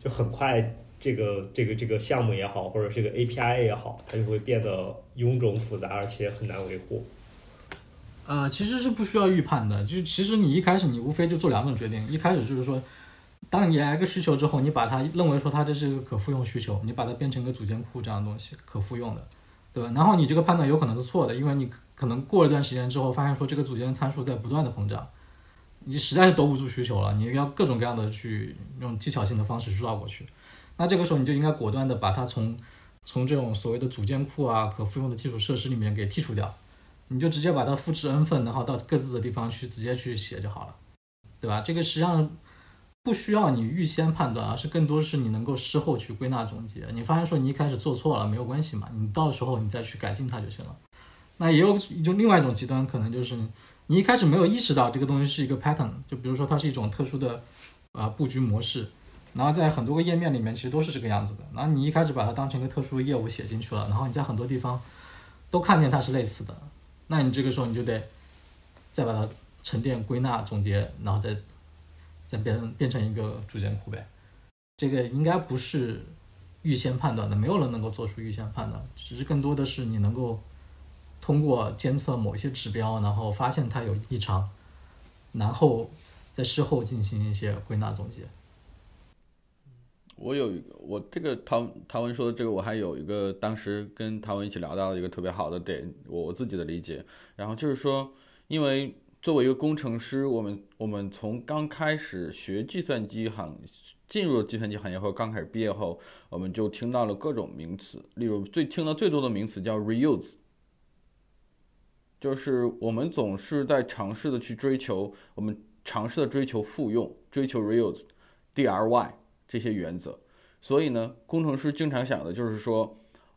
就很快这个这个这个项目也好，或者这个 API 也好，它就会变得臃肿复杂，而且很难维护。呃，其实是不需要预判的，就其实你一开始你无非就做两种决定，一开始就是说。当你来个需求之后，你把它认为说它这是一个可复用需求，你把它变成一个组件库这样的东西，可复用的，对吧？然后你这个判断有可能是错的，因为你可能过一段时间之后，发现说这个组件参数在不断的膨胀，你实在是兜不住需求了，你要各种各样的去用技巧性的方式去绕过去。那这个时候你就应该果断的把它从从这种所谓的组件库啊、可复用的基础设施里面给剔除掉，你就直接把它复制 n 份，然后到各自的地方去直接去写就好了，对吧？这个实际上。不需要你预先判断，而是更多是你能够事后去归纳总结。你发现说你一开始做错了没有关系嘛，你到时候你再去改进它就行了。那也有就另外一种极端，可能就是你一开始没有意识到这个东西是一个 pattern，就比如说它是一种特殊的啊布局模式，然后在很多个页面里面其实都是这个样子的。然后你一开始把它当成一个特殊的业务写进去了，然后你在很多地方都看见它是类似的，那你这个时候你就得再把它沉淀、归纳、总结，然后再。再变变成一个组件库呗，这个应该不是预先判断的，没有人能够做出预先判断，只是更多的是你能够通过监测某一些指标，然后发现它有异常，然后在事后进行一些归纳总结。我有一个，我这个唐唐文说的这个，我还有一个当时跟唐文一起聊到的一个特别好的点，我我自己的理解，然后就是说，因为。作为一个工程师，我们我们从刚开始学计算机行进入计算机行业或刚开始毕业后，我们就听到了各种名词，例如最听到最多的名词叫 reuse，就是我们总是在尝试的去追求，我们尝试的追求复用，追求 reuse，DRY 这些原则。所以呢，工程师经常想的就是说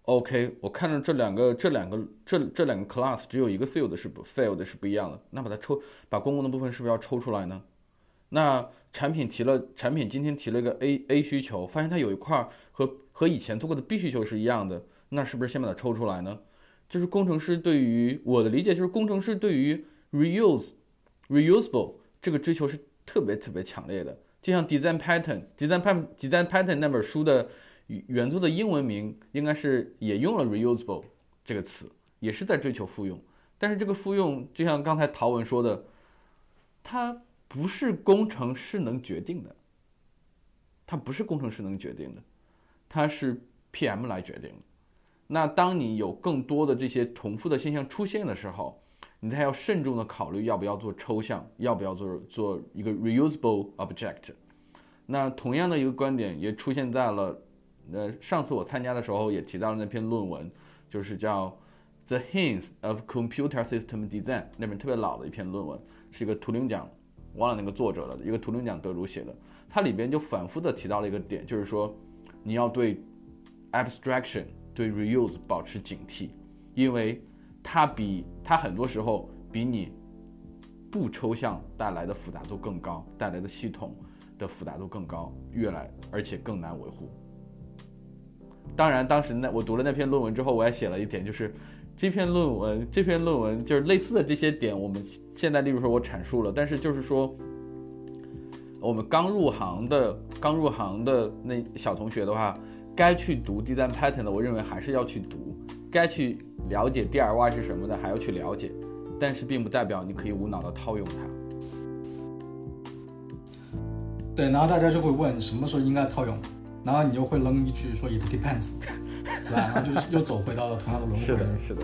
，OK，我看着这两个这两个这这两个 class 只有一个 field 是不 field 是不一样的，那把它抽，把公共的部分是不是要抽出来呢？那产品提了产品今天提了一个 A A 需求，发现它有一块和和以前做过的 B 需求是一样的，那是不是先把它抽出来呢？就是工程师对于我的理解，就是工程师对于 reuse reusable 这个追求是特别特别强烈的。就像 design pattern design pattern design pattern 那本书的原作的英文名应该是也用了 reusable 这个词，也是在追求复用。但是这个复用，就像刚才陶文说的，它不是工程师能决定的，它不是工程师能决定的，它是 PM 来决定的。那当你有更多的这些重复的现象出现的时候，你才要慎重的考虑要不要做抽象，要不要做做一个 reusable object。那同样的一个观点也出现在了，呃，上次我参加的时候也提到了那篇论文，就是叫 The Hints of Computer System Design 那本特别老的一篇论文，是一个图灵奖，忘了那个作者了，一个图灵奖得主写的。它里边就反复的提到了一个点，就是说你要对 abstraction。对 reuse 保持警惕，因为它比它很多时候比你不抽象带来的复杂度更高，带来的系统的复杂度更高，越来而且更难维护。当然，当时那我读了那篇论文之后，我也写了一点，就是这篇论文这篇论文就是类似的这些点，我们现在例如说我阐述了，但是就是说我们刚入行的刚入行的那小同学的话。该去读 design pattern 的，我认为还是要去读；该去了解 DIY 是什么的，还要去了解。但是并不代表你可以无脑的套用它。对，然后大家就会问什么时候应该套用，然后你又会扔一句说 it depends，(laughs) 对吧？然后就又走回到了同样的轮回。是的，是的。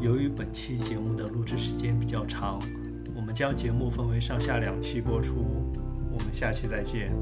由于本期节目的录制时间比较长，我们将节目分为上下两期播出。我们下期再见。